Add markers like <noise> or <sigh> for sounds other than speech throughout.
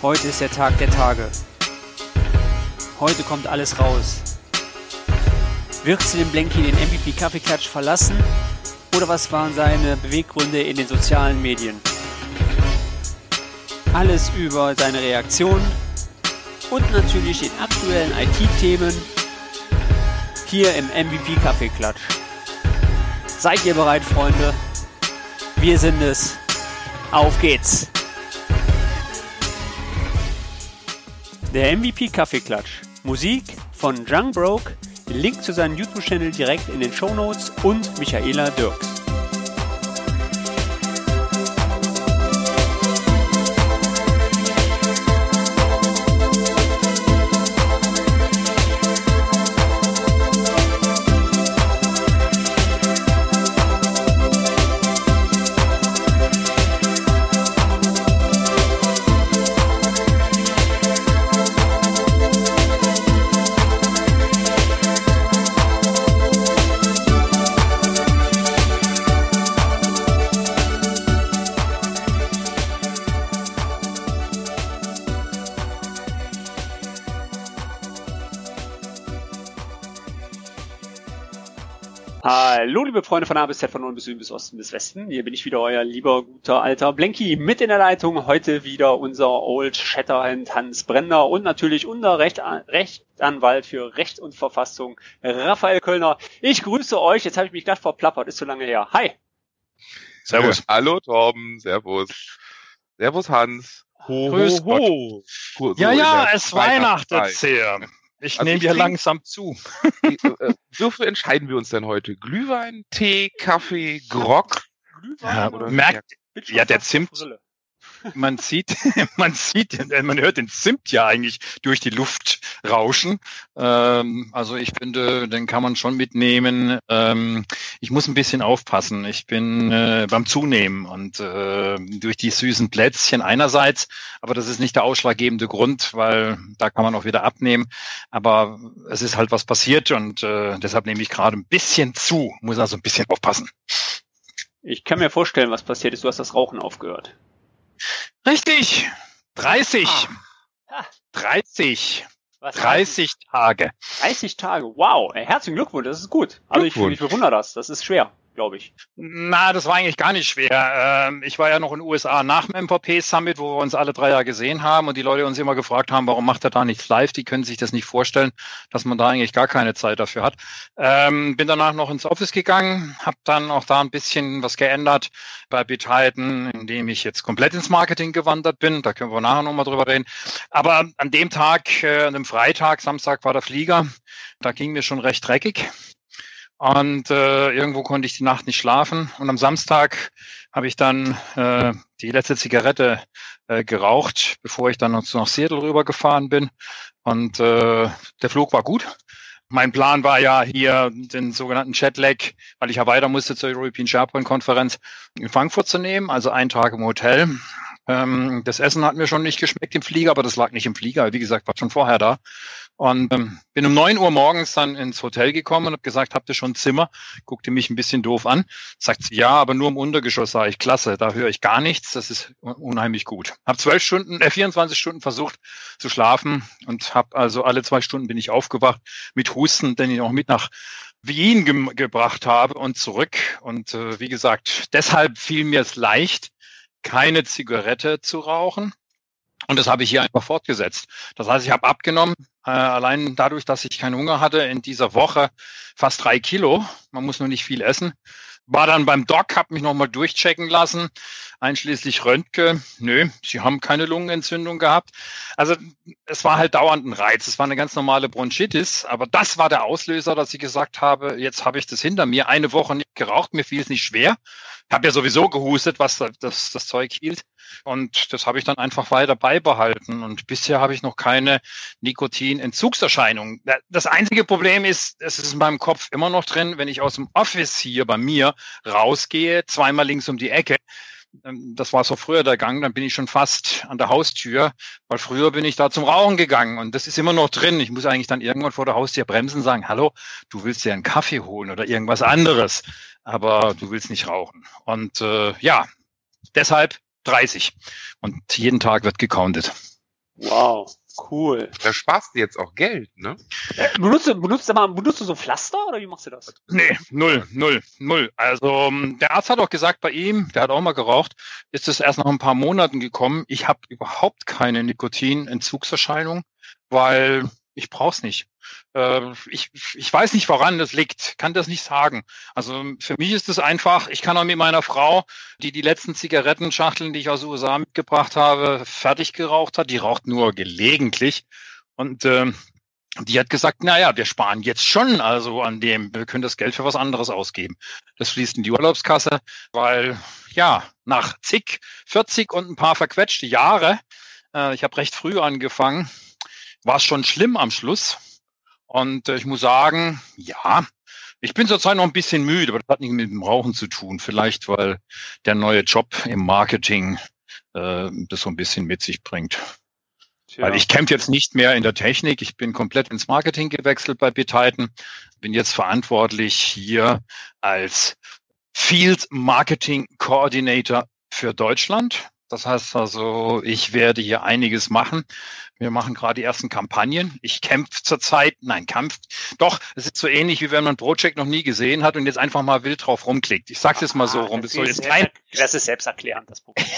Heute ist der Tag der Tage. Heute kommt alles raus. Wirst du den Blanky den MVP Kaffeeklatsch verlassen? Oder was waren seine Beweggründe in den sozialen Medien? Alles über seine Reaktion und natürlich den aktuellen IT-Themen hier im MVP Kaffeeklatsch. Seid ihr bereit, Freunde? Wir sind es. Auf geht's! Der MVP Kaffeeklatsch. Musik von Jung Broke. Link zu seinem YouTube-Channel direkt in den Show Notes und Michaela Dirks. Liebe Freunde von A bis Z, von Norden bis Süden bis Osten bis Westen. Hier bin ich wieder, euer lieber, guter, alter Blenky mit in der Leitung. Heute wieder unser Old Shatterhand Hans Brenner und natürlich unser Recht, Rechtsanwalt für Recht und Verfassung, Raphael Kölner. Ich grüße euch. Jetzt habe ich mich glatt verplappert. Ist zu lange her. Hi. Servus. Hallo, Torben. Servus. Servus, Hans. Ho, Grüß ho, ho. So ja, ja, es weihnachtet sehr. Ich also nehme ja langsam zu. äh, wofür entscheiden wir uns denn heute? Glühwein, Tee, Kaffee, Grog? Glühwein ja, oder merkt, ja, der Zimt, man sieht, <laughs> man sieht, man hört den Zimt ja eigentlich durch die Luft rauschen. Ähm, also ich finde, den kann man schon mitnehmen. Ähm, ich muss ein bisschen aufpassen. Ich bin äh, beim Zunehmen und äh, durch die süßen Plätzchen einerseits, aber das ist nicht der ausschlaggebende Grund, weil da kann man auch wieder abnehmen. Aber es ist halt was passiert und äh, deshalb nehme ich gerade ein bisschen zu, muss also ein bisschen aufpassen. Ich kann mir vorstellen, was passiert ist. Du hast das Rauchen aufgehört. Richtig. 30. Ah. 30. Was 30 Tage. 30 Tage. Wow. Herzlichen Glückwunsch. Das ist gut. Also ich, ich bewundere das. Das ist schwer glaube ich. Na, das war eigentlich gar nicht schwer. Ähm, ich war ja noch in den USA nach dem MVP Summit, wo wir uns alle drei Jahre gesehen haben und die Leute uns immer gefragt haben, warum macht er da nichts live? Die können sich das nicht vorstellen, dass man da eigentlich gar keine Zeit dafür hat. Ähm, bin danach noch ins Office gegangen, habe dann auch da ein bisschen was geändert bei Beteiligen, indem ich jetzt komplett ins Marketing gewandert bin. Da können wir nachher nochmal drüber reden. Aber an dem Tag, äh, an dem Freitag, Samstag war der Flieger, da ging mir schon recht dreckig. Und äh, irgendwo konnte ich die Nacht nicht schlafen. Und am Samstag habe ich dann äh, die letzte Zigarette äh, geraucht, bevor ich dann noch nach Seattle rübergefahren bin. Und äh, der Flug war gut. Mein Plan war ja hier den sogenannten Jetlag, weil ich ja weiter musste zur European SharePoint Konferenz in Frankfurt zu nehmen, also einen Tag im Hotel. Ähm, das Essen hat mir schon nicht geschmeckt im Flieger, aber das lag nicht im Flieger. Wie gesagt, war schon vorher da. Und ähm, bin um neun Uhr morgens dann ins Hotel gekommen und habe gesagt, habt ihr schon ein Zimmer? Guckte mich ein bisschen doof an. Sagt sie, ja, aber nur im Untergeschoss, sage ich, klasse, da höre ich gar nichts, das ist unheimlich gut. Hab zwölf Stunden, äh, 24 Stunden versucht zu schlafen und habe also alle zwei Stunden bin ich aufgewacht mit Husten, den ich auch mit nach Wien ge gebracht habe und zurück. Und äh, wie gesagt, deshalb fiel mir es leicht, keine Zigarette zu rauchen. Und das habe ich hier einfach fortgesetzt. Das heißt, ich habe abgenommen, äh, allein dadurch, dass ich keinen Hunger hatte, in dieser Woche fast drei Kilo. Man muss nur nicht viel essen. War dann beim Doc, habe mich nochmal durchchecken lassen, einschließlich Röntgen. Nö, sie haben keine Lungenentzündung gehabt. Also es war halt dauernd ein Reiz. Es war eine ganz normale Bronchitis, aber das war der Auslöser, dass ich gesagt habe, jetzt habe ich das hinter mir. Eine Woche nicht geraucht, mir fiel es nicht schwer. Habe ja sowieso gehustet, was das, das Zeug hielt. Und das habe ich dann einfach weiter beibehalten. Und bisher habe ich noch keine Nikotineንtzugserscheinungen. Das einzige Problem ist, es ist in meinem Kopf immer noch drin, wenn ich aus dem Office hier bei mir rausgehe, zweimal links um die Ecke. Ähm, das war so früher der Gang, dann bin ich schon fast an der Haustür, weil früher bin ich da zum Rauchen gegangen und das ist immer noch drin. Ich muss eigentlich dann irgendwann vor der Haustür bremsen und sagen, hallo, du willst dir einen Kaffee holen oder irgendwas anderes, aber du willst nicht rauchen. Und äh, ja, deshalb 30. Und jeden Tag wird gecountet. Wow, cool. Da sparst du jetzt auch Geld, ne? Äh, benutzt, du, benutzt, mal, benutzt du so Pflaster oder wie machst du das? Nee, null, null, null. Also ähm, der Arzt hat auch gesagt, bei ihm, der hat auch mal geraucht, ist es erst nach ein paar Monaten gekommen. Ich habe überhaupt keine Nikotinentzugserscheinung, weil ich brauch's nicht. Äh, ich, ich weiß nicht, woran das liegt, kann das nicht sagen. Also für mich ist es einfach, ich kann auch mit meiner Frau, die die letzten Zigarettenschachteln, die ich aus den USA mitgebracht habe, fertig geraucht hat, die raucht nur gelegentlich. Und äh, die hat gesagt, na ja, wir sparen jetzt schon also an dem, wir können das Geld für was anderes ausgeben. Das fließt in die Urlaubskasse, weil ja, nach zig, 40 und ein paar verquetschte Jahre, äh, ich habe recht früh angefangen, war es schon schlimm am Schluss. Und äh, ich muss sagen, ja, ich bin zurzeit noch ein bisschen müde, aber das hat nichts mit dem Rauchen zu tun. Vielleicht, weil der neue Job im Marketing äh, das so ein bisschen mit sich bringt. Tja. Weil ich kämpfe jetzt nicht mehr in der Technik. Ich bin komplett ins Marketing gewechselt bei Bititan. Bin jetzt verantwortlich hier als Field Marketing Coordinator für Deutschland. Das heißt also, ich werde hier einiges machen. Wir machen gerade die ersten Kampagnen. Ich kämpfe zurzeit, nein, Kampf, doch, es ist so ähnlich, wie wenn man ein Projekt noch nie gesehen hat und jetzt einfach mal wild drauf rumklickt. Ich sag's jetzt mal so rum. Das, das, ist, kein, das ist selbsterklärend, das Problem. <laughs>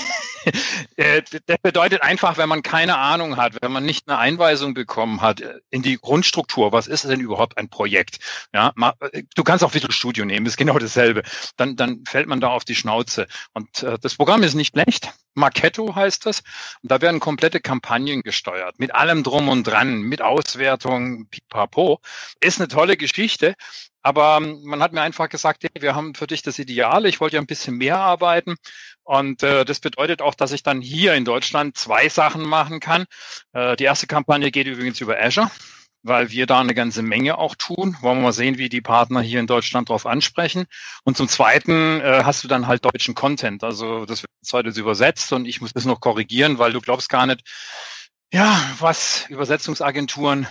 Äh, das bedeutet einfach, wenn man keine Ahnung hat, wenn man nicht eine Einweisung bekommen hat äh, in die Grundstruktur, was ist denn überhaupt ein Projekt? Ja, äh, du kannst auch Visual Studio nehmen, ist genau dasselbe. Dann, dann fällt man da auf die Schnauze. Und äh, das Programm ist nicht schlecht. Marketo heißt das. Und da werden komplette Kampagnen gesteuert, mit allem drum und dran, mit Auswertung, pipapo. Ist eine tolle Geschichte. Aber ähm, man hat mir einfach gesagt, hey, wir haben für dich das Ideale. Ich wollte ja ein bisschen mehr arbeiten. Und äh, das bedeutet auch, dass ich dann hier in Deutschland zwei Sachen machen kann. Äh, die erste Kampagne geht übrigens über Azure weil wir da eine ganze Menge auch tun. Wollen wir mal sehen, wie die Partner hier in Deutschland darauf ansprechen. Und zum Zweiten äh, hast du dann halt deutschen Content. Also das wird heute übersetzt und ich muss das noch korrigieren, weil du glaubst gar nicht, ja, was Übersetzungsagenturen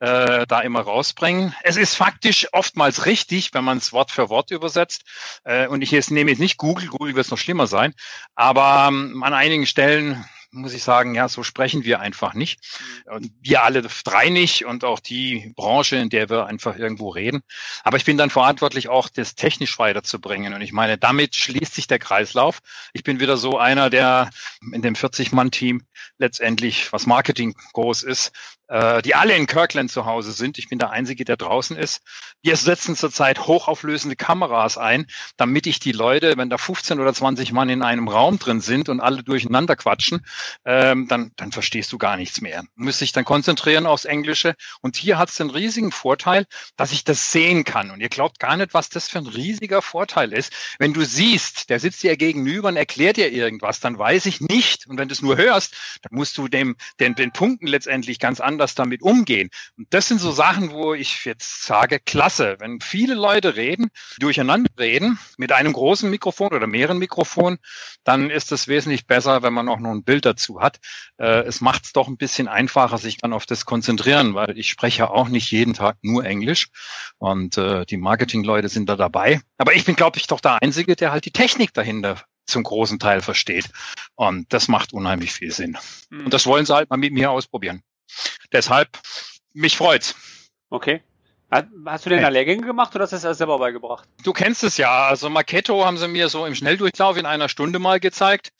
äh, da immer rausbringen. Es ist faktisch oftmals richtig, wenn man es Wort für Wort übersetzt. Äh, und ich jetzt nehme jetzt nicht Google, Google wird es noch schlimmer sein, aber ähm, an einigen Stellen muss ich sagen, ja, so sprechen wir einfach nicht. Und wir alle drei nicht und auch die Branche, in der wir einfach irgendwo reden. Aber ich bin dann verantwortlich, auch das technisch weiterzubringen. Und ich meine, damit schließt sich der Kreislauf. Ich bin wieder so einer, der in dem 40-Mann-Team letztendlich, was Marketing groß ist, die alle in Kirkland zu Hause sind. Ich bin der Einzige, der draußen ist. Wir setzen zurzeit hochauflösende Kameras ein, damit ich die Leute, wenn da 15 oder 20 Mann in einem Raum drin sind und alle durcheinander quatschen, ähm, dann, dann verstehst du gar nichts mehr. Du musst dich dann konzentrieren aufs Englische. Und hier hat es den riesigen Vorteil, dass ich das sehen kann. Und ihr glaubt gar nicht, was das für ein riesiger Vorteil ist. Wenn du siehst, der sitzt dir gegenüber und erklärt dir irgendwas, dann weiß ich nicht. Und wenn du es nur hörst, dann musst du dem, den, den Punkten letztendlich ganz anders anders damit umgehen. Und das sind so Sachen, wo ich jetzt sage, klasse, wenn viele Leute reden, durcheinander reden, mit einem großen Mikrofon oder mehreren Mikrofonen, dann ist es wesentlich besser, wenn man auch noch ein Bild dazu hat. Äh, es macht es doch ein bisschen einfacher, sich dann auf das konzentrieren, weil ich spreche auch nicht jeden Tag nur Englisch und äh, die Marketingleute sind da dabei. Aber ich bin, glaube ich, doch der Einzige, der halt die Technik dahinter zum großen Teil versteht. Und das macht unheimlich viel Sinn. Und das wollen sie halt mal mit mir ausprobieren. Deshalb, mich freut's. Okay. Hast du denn da Lehrgänge gemacht oder hast du das selber beigebracht? Du kennst es ja. Also Marketo haben sie mir so im Schnelldurchlauf in einer Stunde mal gezeigt.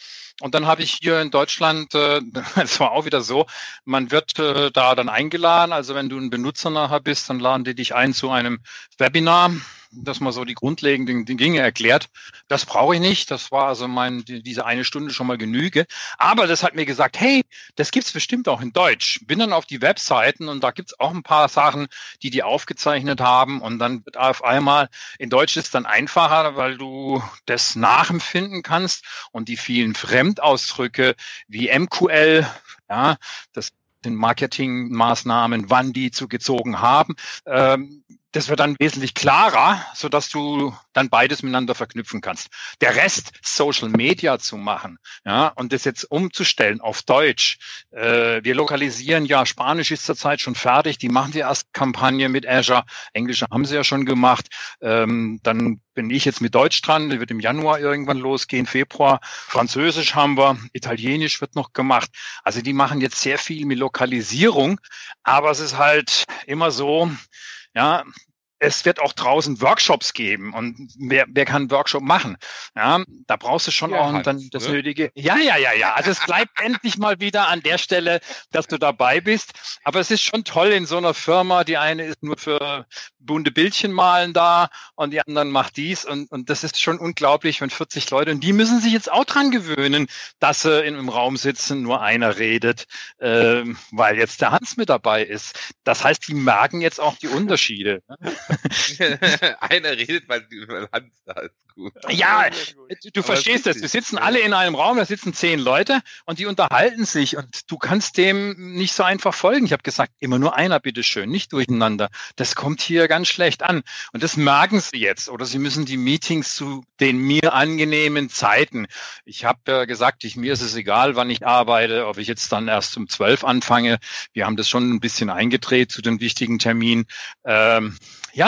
Und dann habe ich hier in Deutschland, äh, <laughs> das war auch wieder so, man wird äh, da dann eingeladen. Also wenn du ein Benutzer nachher bist, dann laden die dich ein zu einem Webinar dass man so die grundlegenden Dinge erklärt. Das brauche ich nicht. Das war also mein, diese eine Stunde schon mal Genüge. Aber das hat mir gesagt, hey, das gibt's bestimmt auch in Deutsch. Bin dann auf die Webseiten und da gibt's auch ein paar Sachen, die die aufgezeichnet haben. Und dann wird auf einmal, in Deutsch ist dann einfacher, weil du das nachempfinden kannst und die vielen Fremdausdrücke wie MQL, ja, das den Marketingmaßnahmen, wann die zugezogen haben. Ähm, das wird dann wesentlich klarer, so dass du dann beides miteinander verknüpfen kannst. Der Rest, Social Media zu machen, ja, und das jetzt umzustellen auf Deutsch. Äh, wir lokalisieren ja, Spanisch ist zurzeit schon fertig. Die machen die erste Kampagne mit Azure. Englische haben sie ja schon gemacht. Ähm, dann bin ich jetzt mit Deutsch dran. Die wird im Januar irgendwann losgehen, Februar. Französisch haben wir, Italienisch wird noch gemacht. Also die machen jetzt sehr viel mit Lokalisierung, aber es ist halt immer so, ja, es wird auch draußen Workshops geben und wer, wer kann einen Workshop machen? Ja, da brauchst du schon ja, auch halt, dann das ne? nötige. Ja, ja, ja, ja. Also es bleibt <laughs> endlich mal wieder an der Stelle, dass du dabei bist. Aber es ist schon toll in so einer Firma. Die eine ist nur für bunte Bildchen malen da und die anderen macht dies und, und das ist schon unglaublich, wenn 40 Leute und die müssen sich jetzt auch dran gewöhnen, dass sie in einem Raum sitzen, nur einer redet, äh, weil jetzt der Hans mit dabei ist. Das heißt, die merken jetzt auch die Unterschiede. <laughs> <laughs> einer redet, weil, weil Hans da ist. Gut. Ja, du, du verstehst das. Wir sitzen alle in einem Raum, da sitzen zehn Leute und die unterhalten sich und du kannst dem nicht so einfach folgen. Ich habe gesagt, immer nur einer, bitteschön, nicht durcheinander. Das kommt hier ganz schlecht an. Und das merken sie jetzt. Oder sie müssen die Meetings zu den mir angenehmen Zeiten. Ich habe ja gesagt, ich, mir ist es egal, wann ich arbeite, ob ich jetzt dann erst um zwölf anfange. Wir haben das schon ein bisschen eingedreht zu den wichtigen Terminen. Ähm, ja,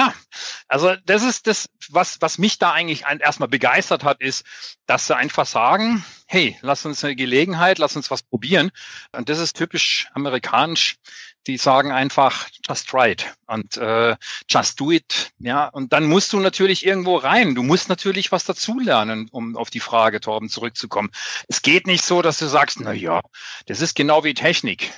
also das ist das, was, was mich da eigentlich erstmal begeistert hat, ist, dass sie einfach sagen, hey, lass uns eine Gelegenheit, lass uns was probieren. Und das ist typisch amerikanisch. Die sagen einfach, just try it und äh, just do it. Ja, und dann musst du natürlich irgendwo rein. Du musst natürlich was dazulernen, um auf die Frage, Torben, zurückzukommen. Es geht nicht so, dass du sagst, na ja, das ist genau wie Technik.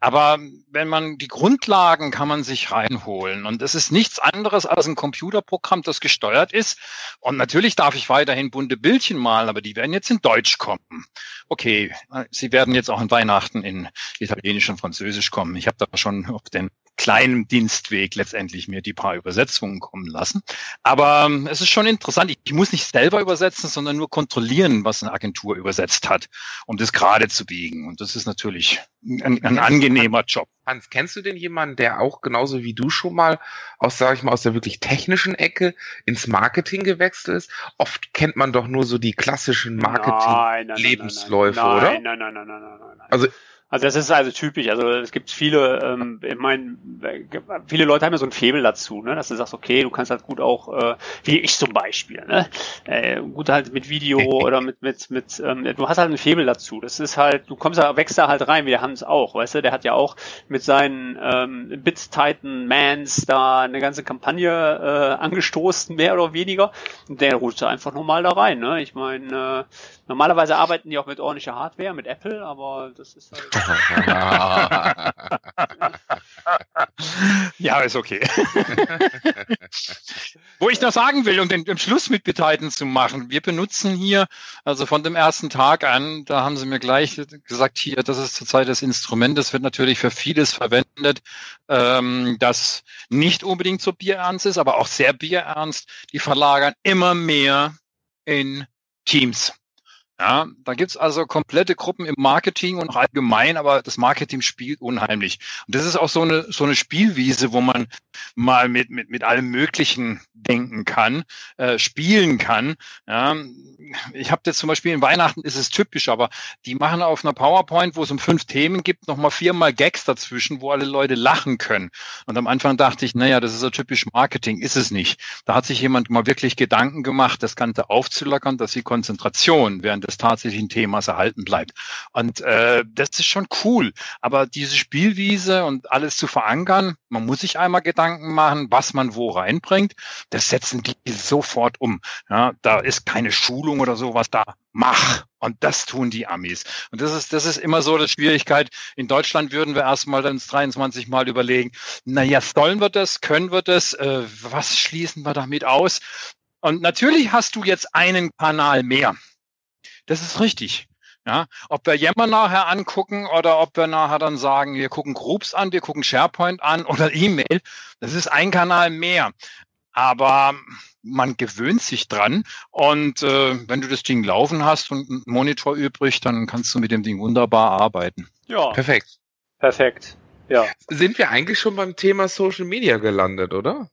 Aber wenn man die Grundlagen kann man sich reinholen und es ist nichts anderes als ein Computerprogramm, das gesteuert ist. Und natürlich darf ich weiterhin bunte Bildchen malen, aber die werden jetzt in Deutsch kommen. Okay, sie werden jetzt auch in Weihnachten in Italienisch und Französisch kommen. Ich habe da schon auf den kleinen Dienstweg letztendlich mir die paar Übersetzungen kommen lassen. Aber ähm, es ist schon interessant. Ich, ich, muss nicht selber übersetzen, sondern nur kontrollieren, was eine Agentur übersetzt hat, um das gerade zu biegen. Und das ist natürlich ein, ein angenehmer Job. Hans, kennst du denn jemanden, der auch genauso wie du schon mal aus, sage ich mal, aus der wirklich technischen Ecke ins Marketing gewechselt ist? Oft kennt man doch nur so die klassischen Marketing-Lebensläufe, oder? Nein, nein, nein, nein, nein, nein, nein. Also also das ist also typisch. Also es gibt viele, ähm, ich meine, viele Leute haben ja so ein Febel dazu, ne? dass du sagst, okay, du kannst halt gut auch, äh, wie ich zum Beispiel, ne? Äh, gut halt mit Video <laughs> oder mit mit mit, ähm, du hast halt ein Febel dazu. Das ist halt, du kommst da, wächst da halt rein, wie der Hans auch, weißt du, der hat ja auch mit seinen ähm, Bit Titan Mans da eine ganze Kampagne äh, angestoßen, mehr oder weniger. Und der rutscht da einfach nochmal da rein. Ne? Ich meine, äh, normalerweise arbeiten die auch mit ordentlicher Hardware, mit Apple, aber das ist halt ja, ist okay. Wo ich noch sagen will, um den, den Schluss mit Beteiligten zu machen, wir benutzen hier, also von dem ersten Tag an, da haben sie mir gleich gesagt, hier, das ist zurzeit das Instrument, das wird natürlich für vieles verwendet, ähm, das nicht unbedingt so bierernst ist, aber auch sehr bierernst. Die verlagern immer mehr in Teams. Ja, da gibt's also komplette Gruppen im Marketing und allgemein, aber das Marketing spielt unheimlich. Und das ist auch so eine, so eine Spielwiese, wo man mal mit, mit, mit allem Möglichen denken kann, äh, spielen kann. Ja, ich habe jetzt zum Beispiel in Weihnachten ist es typisch, aber die machen auf einer PowerPoint, wo es um fünf Themen gibt, nochmal viermal Gags dazwischen, wo alle Leute lachen können. Und am Anfang dachte ich, naja, das ist so typisch Marketing, ist es nicht. Da hat sich jemand mal wirklich Gedanken gemacht, das Ganze aufzulockern, dass die Konzentration während des tatsächlichen Themas erhalten bleibt. Und äh, das ist schon cool. Aber diese Spielwiese und alles zu verankern, man muss sich einmal Gedanken machen, was man wo reinbringt. Das setzen die sofort um. Ja, da ist keine Schulung oder sowas da. Mach. Und das tun die Amis. Und das ist, das ist immer so die Schwierigkeit. In Deutschland würden wir erstmal dann 23 Mal überlegen, naja, sollen wir das, können wir das, äh, was schließen wir damit aus? Und natürlich hast du jetzt einen Kanal mehr. Das ist richtig. Ja, ob wir Yammer nachher angucken oder ob wir nachher dann sagen, wir gucken Groups an, wir gucken SharePoint an <laughs> oder E-Mail, das ist ein Kanal mehr. Aber man gewöhnt sich dran und äh, wenn du das Ding laufen hast und einen Monitor übrig, dann kannst du mit dem Ding wunderbar arbeiten. Ja. Perfekt. Perfekt. Ja. Sind wir eigentlich schon beim Thema Social Media gelandet, oder?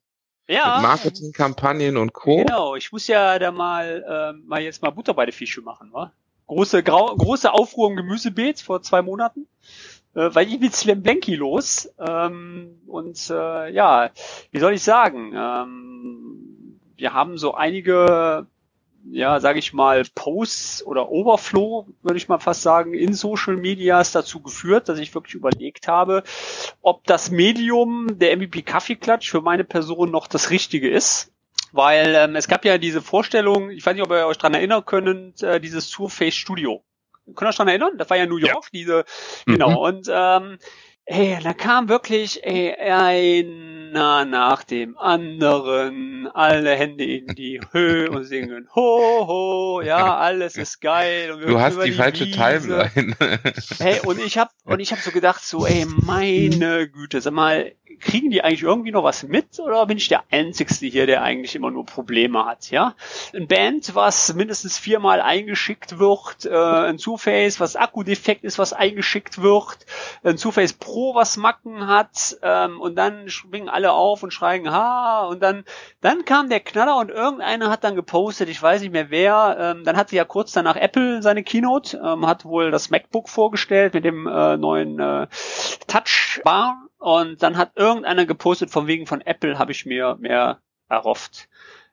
Ja. Mit Marketingkampagnen und Co. Genau, ich muss ja da mal, äh, mal jetzt mal Butter bei der Fische machen, wa? Große, grau, große Aufruhr im Gemüsebeet vor zwei Monaten. Äh, weil ich mit Slam Blanky los. Ähm, und äh, ja, wie soll ich sagen? Ähm, wir haben so einige ja, sage ich mal, Posts oder Overflow, würde ich mal fast sagen, in Social Medias dazu geführt, dass ich wirklich überlegt habe, ob das Medium der MVP Kaffeeklatsch für meine Person noch das Richtige ist. Weil ähm, es gab ja diese Vorstellung, ich weiß nicht, ob ihr euch dran erinnern könnt, äh, dieses Surface Studio. Könnt ihr euch dran erinnern? Das war ja New York, ja. diese, genau. Mhm. Und ähm, ey, da kam wirklich ey, einer nach dem anderen, alle Hände in die Höhe und singen ho ho, ja, alles ist geil. du hast die, die falsche Wiese. Timeline. hey, und ich hab und ich hab so gedacht so, ey, meine Güte, sag mal, kriegen die eigentlich irgendwie noch was mit oder bin ich der Einzigste hier, der eigentlich immer nur Probleme hat, ja? Ein Band, was mindestens viermal eingeschickt wird, äh, ein Two-Face, was Akkudefekt ist, was eingeschickt wird, ein Two-Face Pro, was Macken hat, ähm, und dann springen alle auf und schreien, ha, und dann, dann kam der Knaller und irgendeiner hat dann gepostet, ich weiß nicht mehr wer, ähm, dann hat sie ja kurz danach Apple seine Keynote, ähm, hat wohl das MacBook vorgestellt mit dem äh, neuen äh, Touch Bar und dann hat irgendeiner gepostet, von wegen von Apple habe ich mir mehr erhofft.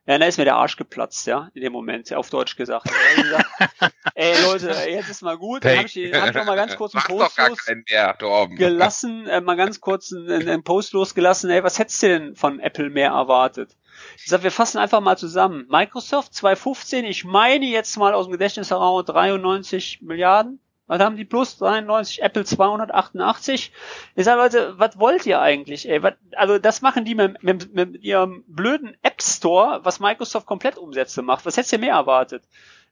Ja, da ist mir der Arsch geplatzt, ja, in dem Moment, auf Deutsch gesagt. gesagt <laughs> ey Leute, jetzt ist mal gut. Dann habe ich, hab ich noch mal ganz kurz einen Post los gelassen, äh, mal ganz kurz einen, einen Post losgelassen. Ey, was hättest du denn von Apple mehr erwartet? Ich sag, wir fassen einfach mal zusammen. Microsoft 2015, ich meine jetzt mal aus dem Gedächtnis heraus 93 Milliarden. Was haben die plus 93, Apple 288? Ich sage, Leute, was wollt ihr eigentlich? Ey? Was, also das machen die mit, mit, mit ihrem blöden App Store, was Microsoft komplett Umsätze macht. Was hättest du mehr erwartet?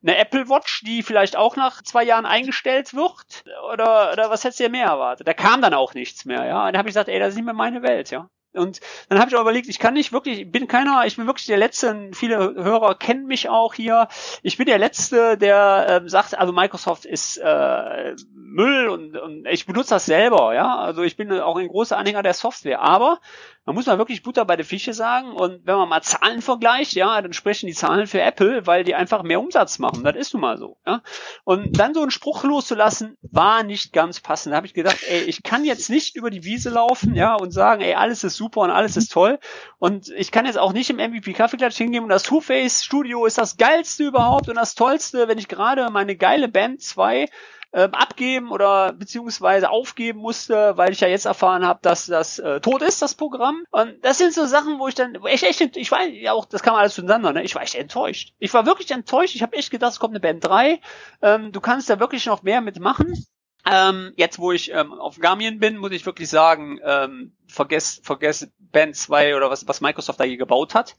Eine Apple Watch, die vielleicht auch nach zwei Jahren eingestellt wird? Oder, oder was hättest du mehr erwartet? Da kam dann auch nichts mehr, ja. Und da habe ich gesagt, ey, das ist nicht mehr meine Welt, ja. Und dann habe ich auch überlegt, ich kann nicht wirklich, ich bin keiner, ich bin wirklich der Letzte, viele Hörer kennen mich auch hier. Ich bin der Letzte, der äh, sagt, also Microsoft ist äh, Müll und, und ich benutze das selber, ja. Also ich bin auch ein großer Anhänger der Software. Aber man muss mal wirklich Butter bei der Fische sagen. Und wenn man mal Zahlen vergleicht, ja, dann sprechen die Zahlen für Apple, weil die einfach mehr Umsatz machen. Das ist nun mal so. Ja. Und dann so einen Spruch loszulassen, war nicht ganz passend. Da habe ich gedacht, ey, ich kann jetzt nicht über die Wiese laufen, ja, und sagen, ey, alles ist super und alles ist toll. Und ich kann jetzt auch nicht im MVP Kaffeeklatsch hingehen und das Two-Face Studio ist das geilste überhaupt und das tollste, wenn ich gerade meine geile Band 2 ähm, abgeben oder beziehungsweise aufgeben musste, weil ich ja jetzt erfahren habe, dass das äh, tot ist, das Programm. Und das sind so Sachen, wo ich dann echt, echt, ich war ja auch, das kam alles zueinander, ne? Ich war echt enttäuscht. Ich war wirklich enttäuscht. Ich habe echt gedacht, es kommt eine Band 3. Ähm, du kannst da wirklich noch mehr mitmachen. Ähm, jetzt, wo ich ähm, auf Garmin bin, muss ich wirklich sagen, ähm, vergess, vergess Band 2 oder was, was Microsoft da hier gebaut hat.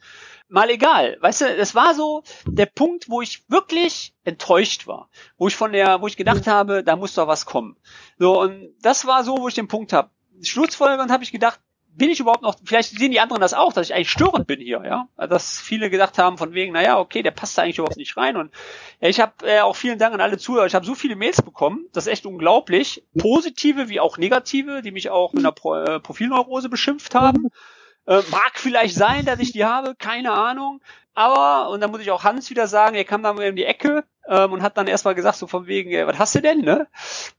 Mal egal. Weißt du, es war so der Punkt, wo ich wirklich enttäuscht war. Wo ich von der, wo ich gedacht habe, da muss doch was kommen. So, und das war so, wo ich den Punkt habe. Schlussfolgernd habe ich gedacht, bin ich überhaupt noch, vielleicht sehen die anderen das auch, dass ich eigentlich störend bin hier, ja. Dass viele gedacht haben von wegen, naja, okay, der passt da eigentlich überhaupt nicht rein. Und ja, ich habe äh, auch vielen Dank an alle Zuhörer. Ich habe so viele Mails bekommen, das ist echt unglaublich. Positive wie auch negative, die mich auch mit einer Pro äh, Profilneurose beschimpft haben. Äh, mag vielleicht sein, dass ich die habe, keine Ahnung. Aber, und dann muss ich auch Hans wieder sagen, er kam dann um die Ecke ähm, und hat dann erstmal gesagt, so von wegen, ey, was hast du denn, ne?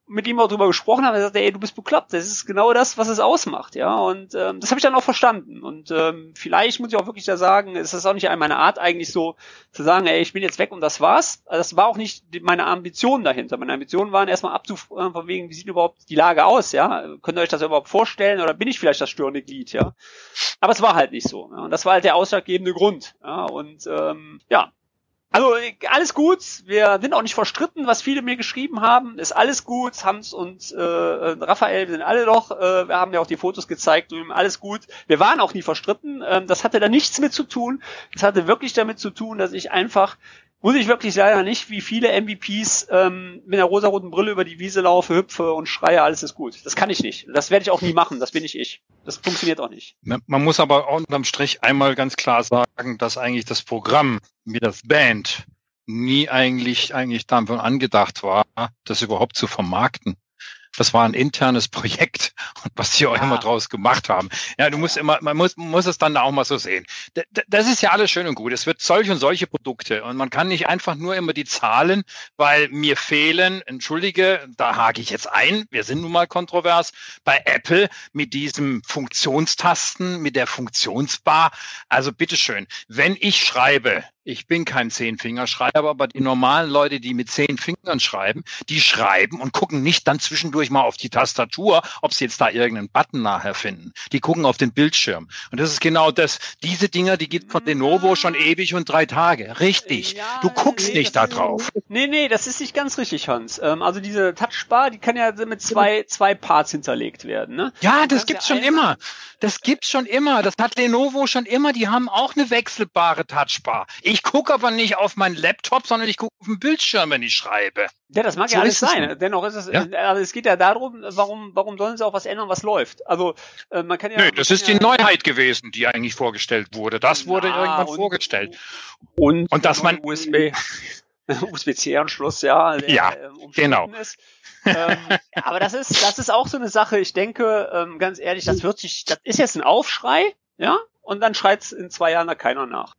Mit ihm auch drüber gesprochen haben, er sagte, ey, du bist bekloppt, das ist genau das, was es ausmacht, ja. Und ähm, das habe ich dann auch verstanden. Und ähm, vielleicht muss ich auch wirklich da sagen, es ist auch nicht meine Art, eigentlich so zu sagen, ey, ich bin jetzt weg und das war's. Also das war auch nicht meine Ambition dahinter. Meine Ambitionen waren erstmal abzufragen, von wegen, wie sieht überhaupt die Lage aus, ja? Könnt ihr euch das überhaupt vorstellen oder bin ich vielleicht das störende Glied, ja? Aber es war halt nicht so. Ja? Und das war halt der ausschlaggebende Grund. Ja? Und ähm, ja, also alles gut, wir sind auch nicht verstritten, was viele mir geschrieben haben, ist alles gut, Hans und äh, Raphael sind alle doch, äh, wir haben ja auch die Fotos gezeigt, alles gut. Wir waren auch nie verstritten, ähm, das hatte da nichts mit zu tun, das hatte wirklich damit zu tun, dass ich einfach muss ich wirklich leider nicht, wie viele MVPs ähm, mit einer rosaroten Brille über die Wiese laufe, hüpfe und schreie, alles ist gut. Das kann ich nicht. Das werde ich auch nie machen. Das bin nicht ich. Das funktioniert auch nicht. Man muss aber unterm Strich einmal ganz klar sagen, dass eigentlich das Programm wie das Band nie eigentlich eigentlich davon angedacht war, das überhaupt zu vermarkten. Das war ein internes Projekt, was sie auch ja. immer draus gemacht haben. Ja, du musst immer, man muss, muss es dann auch mal so sehen. Das ist ja alles schön und gut. Es wird solche und solche Produkte und man kann nicht einfach nur immer die Zahlen, weil mir fehlen, entschuldige, da hake ich jetzt ein, wir sind nun mal kontrovers, bei Apple mit diesem Funktionstasten, mit der Funktionsbar. Also bitteschön, wenn ich schreibe, ich bin kein Zehnfingerschreiber, aber die normalen Leute, die mit zehn Fingern schreiben, die schreiben und gucken nicht dann zwischendurch mal auf die Tastatur, ob sie jetzt da irgendeinen Button nachher finden. Die gucken auf den Bildschirm. Und das ist genau das. Diese Dinger, die gibt von Lenovo schon ewig und drei Tage. Richtig. Ja, du guckst nee, nicht da drauf. Nee, nee, das ist nicht ganz richtig, Hans. Ähm, also diese Touchbar, die kann ja mit zwei, zwei Parts hinterlegt werden. Ne? Ja, das gibt's schon immer. Das gibt's schon immer. Das hat Lenovo schon immer. Die haben auch eine wechselbare Touchbar. Ich ich gucke aber nicht auf meinen Laptop, sondern ich gucke auf den Bildschirm, wenn ich schreibe. Ja, das mag so ja alles sein. Dennoch ist es, ja? also es geht ja darum, warum, warum sollen sie auch was ändern, was läuft? Also äh, man kann ja. Nö, das ist ja, die Neuheit gewesen, die eigentlich vorgestellt wurde. Das wurde ja, irgendwann und, vorgestellt. Und, und dass man USB, USB-C-Anschluss, <laughs> ja, der, ja, äh, genau. Ist. ähm, aber das ist, das ist auch so eine Sache. Ich denke, ähm, ganz ehrlich, das wird sich, das ist jetzt ein Aufschrei, ja, und dann schreit in zwei Jahren da keiner nach.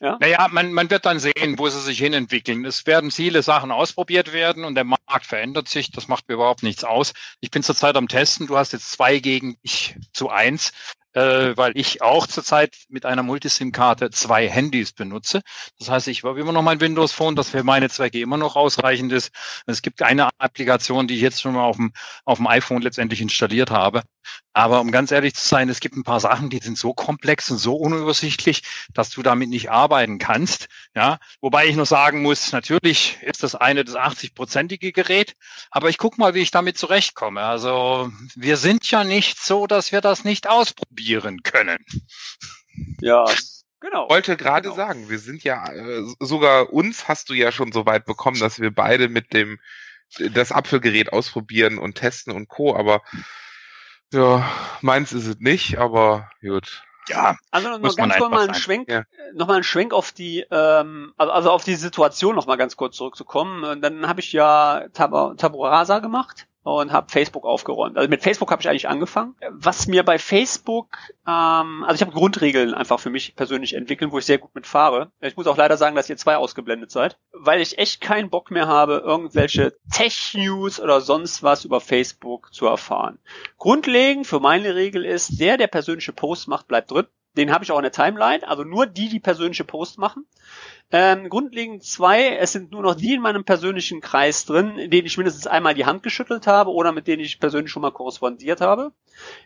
Ja? Naja, man, man wird dann sehen, wo sie sich hinentwickeln. Es werden viele Sachen ausprobiert werden und der Markt verändert sich. Das macht mir überhaupt nichts aus. Ich bin zurzeit am Testen. Du hast jetzt zwei gegen ich zu eins äh, weil ich auch zurzeit mit einer Multisim-Karte zwei Handys benutze. Das heißt, ich habe immer noch mein Windows Phone, das für meine Zwecke immer noch ausreichend ist. Es gibt eine Applikation, die ich jetzt schon mal auf dem, auf dem iPhone letztendlich installiert habe. Aber um ganz ehrlich zu sein, es gibt ein paar Sachen, die sind so komplex und so unübersichtlich, dass du damit nicht arbeiten kannst. Ja, wobei ich nur sagen muss, natürlich ist das eine das 80-prozentige Gerät, aber ich guck mal, wie ich damit zurechtkomme. Also wir sind ja nicht so, dass wir das nicht ausprobieren können. Ja, Genau. Ich wollte gerade genau. sagen, wir sind ja, äh, sogar uns hast du ja schon so weit bekommen, dass wir beide mit dem, das Apfelgerät ausprobieren und testen und Co. Aber ja, meins ist es nicht, aber gut. Ja, also noch ganz kurz mal einen Schwenk, ja. noch mal einen Schwenk auf die, ähm, also, also auf die Situation noch mal ganz kurz zurückzukommen. Dann habe ich ja Tab Taburasa gemacht und habe Facebook aufgeräumt. Also mit Facebook habe ich eigentlich angefangen. Was mir bei Facebook, ähm, also ich habe Grundregeln einfach für mich persönlich entwickelt, wo ich sehr gut mitfahre. Ich muss auch leider sagen, dass ihr zwei ausgeblendet seid, weil ich echt keinen Bock mehr habe, irgendwelche Tech-News oder sonst was über Facebook zu erfahren. Grundlegend für meine Regel ist, der, der persönliche Post macht, bleibt drin. Den habe ich auch in der Timeline, also nur die, die persönliche Post machen. Ähm, grundlegend zwei, es sind nur noch die in meinem persönlichen Kreis drin, in denen ich mindestens einmal die Hand geschüttelt habe oder mit denen ich persönlich schon mal korrespondiert habe.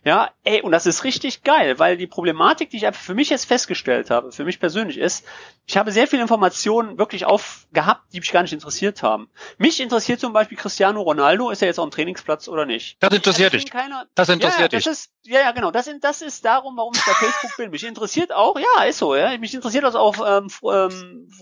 Ja, ey, und das ist richtig geil, weil die Problematik, die ich einfach für mich jetzt festgestellt habe, für mich persönlich ist, ich habe sehr viele Informationen wirklich aufgehabt, die mich gar nicht interessiert haben. Mich interessiert zum Beispiel Cristiano Ronaldo, ist er jetzt auf dem Trainingsplatz oder nicht? Das interessiert dich. das interessiert ja, dich. Das ist, ja, ja, genau. Das, das ist darum, warum ich bei Facebook bin. Mich interessiert auch, ja, ist so, ja. Mich interessiert das auch ähm, ähm, äh,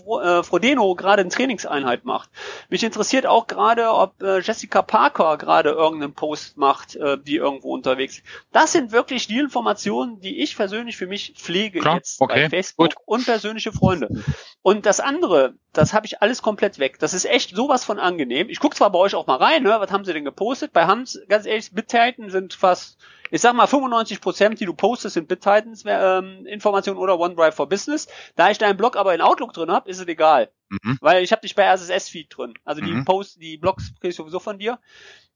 Frodeno gerade eine Trainingseinheit macht. Mich interessiert auch gerade, ob äh, Jessica Parker gerade irgendeinen Post macht, äh, die irgendwo unterwegs ist. Das sind wirklich die Informationen, die ich persönlich für mich pflege Klar, jetzt okay, bei Facebook gut. und persönliche Freunde. Und das andere, das habe ich alles komplett weg. Das ist echt sowas von angenehm. Ich gucke zwar bei euch auch mal rein, ne? was haben sie denn gepostet? Bei Hans, ganz ehrlich, Bitzeiten sind fast ich sag mal 95 Prozent, die du postest, sind BitTitans ähm, Informationen oder OneDrive for Business. Da ich deinen Blog aber in Outlook drin habe, ist es egal, mhm. weil ich habe dich bei RSS Feed drin. Also die mhm. Post, die Blogs kriege ich sowieso von dir.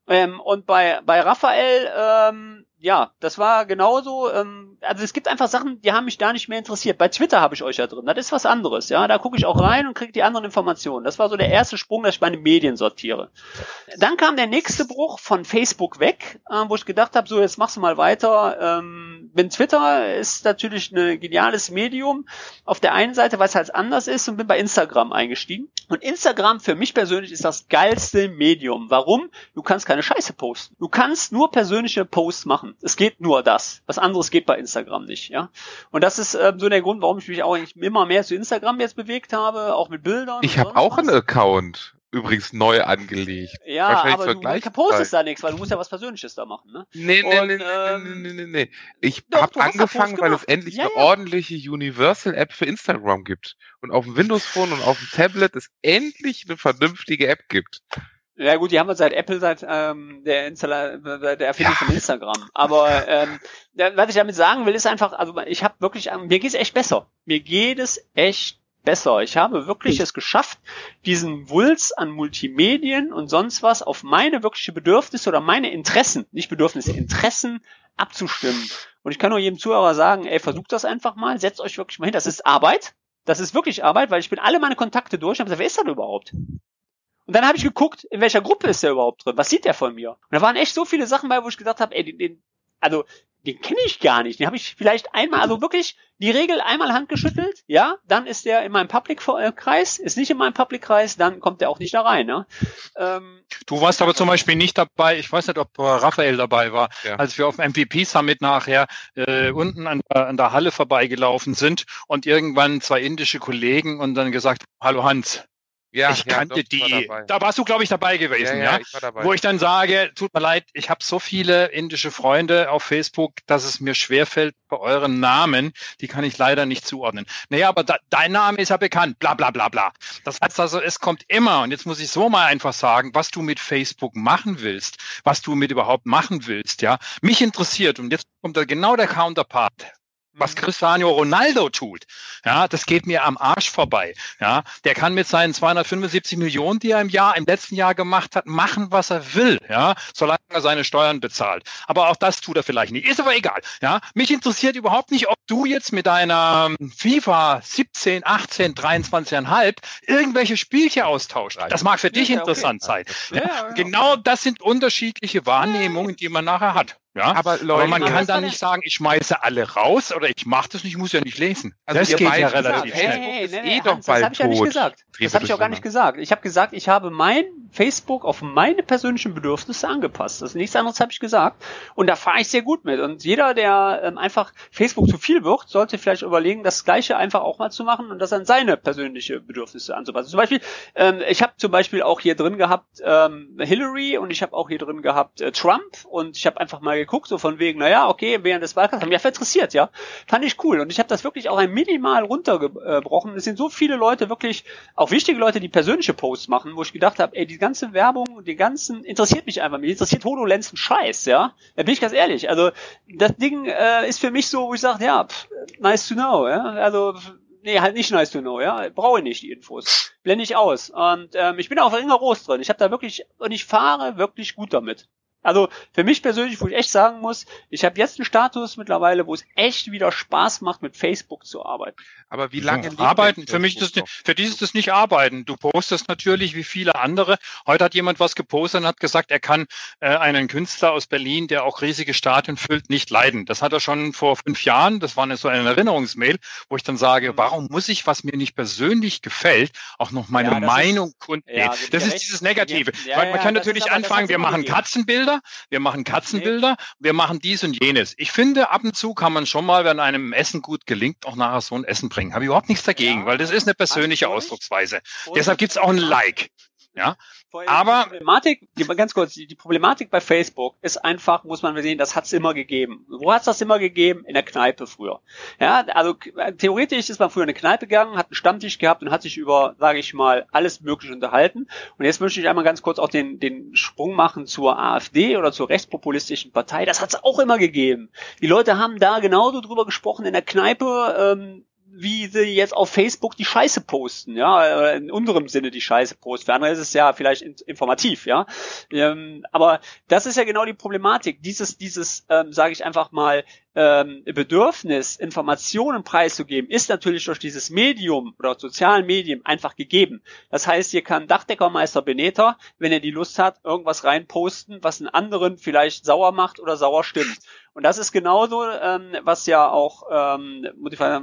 Ähm, und bei bei Raphael ähm, ja, das war genauso. Ähm, also es gibt einfach Sachen, die haben mich da nicht mehr interessiert. Bei Twitter habe ich euch ja drin. Das ist was anderes. Ja, da gucke ich auch rein und kriege die anderen Informationen. Das war so der erste Sprung, dass ich meine Medien sortiere. Dann kam der nächste Bruch von Facebook weg, äh, wo ich gedacht habe, so jetzt machst du mal weiter. Ähm, bin Twitter ist natürlich ein geniales Medium. Auf der einen Seite, weil es halt anders ist, und bin bei Instagram eingestiegen. Und Instagram für mich persönlich ist das geilste Medium. Warum? Du kannst keine Scheiße posten. Du kannst nur persönliche Posts machen machen. Es geht nur das. Was anderes geht bei Instagram nicht, ja. Und das ist äh, so der Grund, warum ich mich auch immer mehr zu Instagram jetzt bewegt habe, auch mit Bildern. Ich habe auch was. einen Account übrigens neu angelegt. Ja, aber du postest da nichts, weil du musst ja was Persönliches da machen, ne? Nee, nee, Und, nee, ähm, nee, nee, nee, nee. Ich habe angefangen, weil es endlich ja, eine ja. ordentliche Universal-App für Instagram gibt. Und auf dem Windows Phone und auf dem Tablet es endlich eine vernünftige App gibt. Ja gut, die haben wir seit Apple, seit ähm, der, Installer, der Erfindung ja. von Instagram. Aber ähm, was ich damit sagen will, ist einfach, also ich habe wirklich, mir geht es echt besser. Mir geht es echt besser. Ich habe wirklich es geschafft, diesen Wulz an Multimedien und sonst was auf meine wirkliche Bedürfnisse oder meine Interessen, nicht Bedürfnisse, Interessen abzustimmen. Und ich kann nur jedem Zuhörer sagen, ey, versucht das einfach mal, setzt euch wirklich mal hin. Das ist Arbeit. Das ist wirklich Arbeit, weil ich bin alle meine Kontakte durch und habe gesagt, wer ist das überhaupt? Und dann habe ich geguckt, in welcher Gruppe ist der überhaupt drin? Was sieht der von mir? Und da waren echt so viele Sachen bei, wo ich gesagt habe, ey, den, den, also den kenne ich gar nicht. Den habe ich vielleicht einmal, also wirklich die Regel einmal handgeschüttelt, ja, dann ist der in meinem Public-Kreis, ist nicht in meinem Public-Kreis, dann kommt der auch nicht da rein. Ne? Ähm, du warst aber zum Beispiel nicht dabei, ich weiß nicht, ob Raphael dabei war, ja. als wir auf dem MVP-Summit nachher äh, unten an, an der Halle vorbeigelaufen sind und irgendwann zwei indische Kollegen und dann gesagt, hallo Hans, ja, ich kannte doch, die. War da warst du, glaube ich, dabei gewesen, ja, ja, ja? Ich. Wo ich dann sage, tut mir leid, ich habe so viele indische Freunde auf Facebook, dass es mir schwerfällt, bei euren Namen, die kann ich leider nicht zuordnen. Naja, aber da, dein Name ist ja bekannt, bla bla bla bla. Das heißt also, es kommt immer, und jetzt muss ich so mal einfach sagen, was du mit Facebook machen willst, was du mit überhaupt machen willst, ja. Mich interessiert, und jetzt kommt da genau der Counterpart was. Cristiano Ronaldo tut. Ja, das geht mir am Arsch vorbei. Ja, der kann mit seinen 275 Millionen, die er im Jahr, im letzten Jahr gemacht hat, machen, was er will. Ja, solange er seine Steuern bezahlt. Aber auch das tut er vielleicht nicht. Ist aber egal. Ja, mich interessiert überhaupt nicht, ob du jetzt mit deiner ähm, FIFA 17, 18, 23,5 irgendwelche Spielchen austauscht. Das mag für dich interessant sein. Ja, genau das sind unterschiedliche Wahrnehmungen, die man nachher hat. Ja, aber, Leute, aber man kann dann nicht sagen, ich schmeiße alle raus oder ich mache das nicht, ich muss ja nicht lesen. Also das geht ja relativ schnell. Hey, hey, nee, nee, eh Hans, das habe ich ja nicht gesagt. Das habe ich auch gar nicht gesagt. Ich habe gesagt, ich habe mein Facebook auf meine persönlichen Bedürfnisse angepasst. Das ist nichts anderes habe ich gesagt. Und da fahre ich sehr gut mit. Und jeder, der ähm, einfach Facebook zu viel wird, sollte vielleicht überlegen, das Gleiche einfach auch mal zu machen und das an seine persönliche Bedürfnisse anzupassen. Zum Beispiel, ähm, ich habe zum Beispiel auch hier drin gehabt ähm, Hillary und ich habe auch hier drin gehabt äh, Trump und ich habe einfach mal geguckt, so von wegen, naja, okay, während des Wahlkampfs, haben mich einfach interessiert, ja. Fand ich cool. Und ich habe das wirklich auch ein minimal runtergebrochen. Es sind so viele Leute wirklich, auch wichtige Leute, die persönliche Posts machen, wo ich gedacht habe, ey, die ganze Werbung und die ganzen, interessiert mich einfach, mich interessiert HoloLens ein Scheiß, ja. Da bin ich ganz ehrlich. Also, das Ding äh, ist für mich so, wo ich sage, ja, pff, nice to know, ja. Also, nee, halt nicht nice to know, ja. Brauche ich nicht die Infos. Blende ich aus. Und ähm, ich bin auch rigoros drin. Ich habe da wirklich, und ich fahre wirklich gut damit. Also für mich persönlich, wo ich echt sagen muss, ich habe jetzt einen Status mittlerweile, wo es echt wieder Spaß macht, mit Facebook zu arbeiten. Aber wie lange ja, arbeiten? Für mich ist das, für dich ist das nicht arbeiten. Du postest natürlich wie viele andere. Heute hat jemand was gepostet und hat gesagt, er kann äh, einen Künstler aus Berlin, der auch riesige Stadien füllt, nicht leiden. Das hat er schon vor fünf Jahren. Das war so eine Erinnerungsmail, wo ich dann sage, mhm. warum muss ich, was mir nicht persönlich gefällt, auch noch meine ja, Meinung kundgeben? Ja, das ist dieses Negative. Ja, man kann natürlich anfangen, wir machen Katzenbilder wir machen Katzenbilder, okay. wir machen dies und jenes. Ich finde, ab und zu kann man schon mal, wenn einem Essen gut gelingt, auch nachher so ein Essen bringen. Habe ich überhaupt nichts dagegen, ja. weil das ist eine persönliche Ausdrucksweise. Deshalb gibt's auch ein Like. Ja, aber die Problematik, die, ganz kurz, die, Problematik bei Facebook ist einfach, muss man sehen, das hat's immer gegeben. Wo hat's das immer gegeben? In der Kneipe früher. Ja, also theoretisch ist man früher in eine Kneipe gegangen, hat einen Stammtisch gehabt und hat sich über, sage ich mal, alles Mögliche unterhalten. Und jetzt möchte ich einmal ganz kurz auch den den Sprung machen zur AfD oder zur rechtspopulistischen Partei. Das hat's auch immer gegeben. Die Leute haben da genauso drüber gesprochen in der Kneipe. Ähm, wie sie jetzt auf Facebook die Scheiße posten, ja, in unserem Sinne die Scheiße posten. Für andere ist es ja vielleicht informativ, ja. Ähm, aber das ist ja genau die Problematik. Dieses, dieses, ähm, sage ich einfach mal, ähm, Bedürfnis, Informationen preiszugeben, ist natürlich durch dieses Medium oder sozialen Medien einfach gegeben. Das heißt, hier kann Dachdeckermeister Beneter, wenn er die Lust hat, irgendwas reinposten, was einen anderen vielleicht sauer macht oder sauer stimmt. Und das ist genauso, ähm, was ja auch ähm,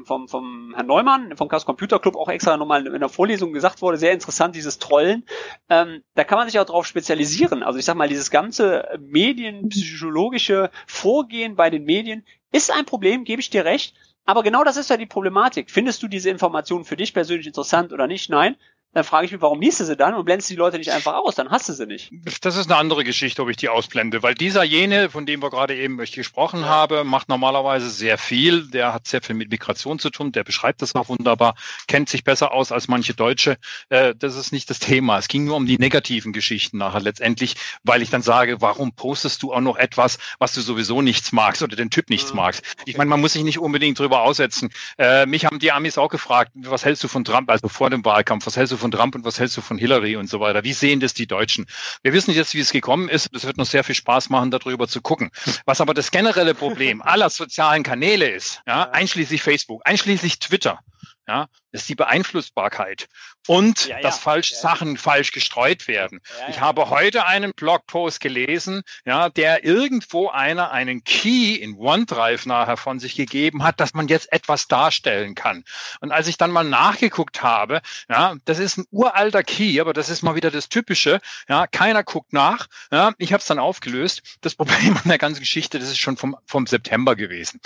vom, vom Herrn Neumann, vom Chaos Computer Club auch extra nochmal in der Vorlesung gesagt wurde, sehr interessant, dieses Trollen. Ähm, da kann man sich auch darauf spezialisieren. Also ich sag mal, dieses ganze medienpsychologische Vorgehen bei den Medien ist ein Problem, gebe ich dir recht. Aber genau das ist ja die Problematik. Findest du diese Informationen für dich persönlich interessant oder nicht? Nein. Dann frage ich mich, warum liest du sie dann und blendest die Leute nicht einfach aus? Dann hast du sie nicht. Das ist eine andere Geschichte, ob ich die ausblende, weil dieser jene, von dem wir gerade eben gesprochen ja. haben, macht normalerweise sehr viel. Der hat sehr viel mit Migration zu tun. Der beschreibt das auch wunderbar, kennt sich besser aus als manche Deutsche. Äh, das ist nicht das Thema. Es ging nur um die negativen Geschichten nachher letztendlich, weil ich dann sage, warum postest du auch noch etwas, was du sowieso nichts magst oder den Typ nichts mhm. magst? Ich meine, man muss sich nicht unbedingt drüber aussetzen. Äh, mich haben die Amis auch gefragt, was hältst du von Trump, also vor dem Wahlkampf, was hältst du von Trump und was hältst du von Hillary und so weiter? Wie sehen das die Deutschen? Wir wissen jetzt, wie es gekommen ist. Es wird noch sehr viel Spaß machen, darüber zu gucken. Was aber das generelle Problem aller sozialen Kanäle ist, ja, einschließlich Facebook, einschließlich Twitter, ja, ist die Beeinflussbarkeit und ja, ja. dass falsch ja, Sachen falsch gestreut werden. Ich habe heute einen Blogpost gelesen, ja, der irgendwo einer einen Key in OneDrive nachher von sich gegeben hat, dass man jetzt etwas darstellen kann. Und als ich dann mal nachgeguckt habe, ja, das ist ein uralter Key, aber das ist mal wieder das Typische, ja, keiner guckt nach. Ja, ich habe es dann aufgelöst. Das Problem <laughs> an der ganzen Geschichte, das ist schon vom, vom September gewesen.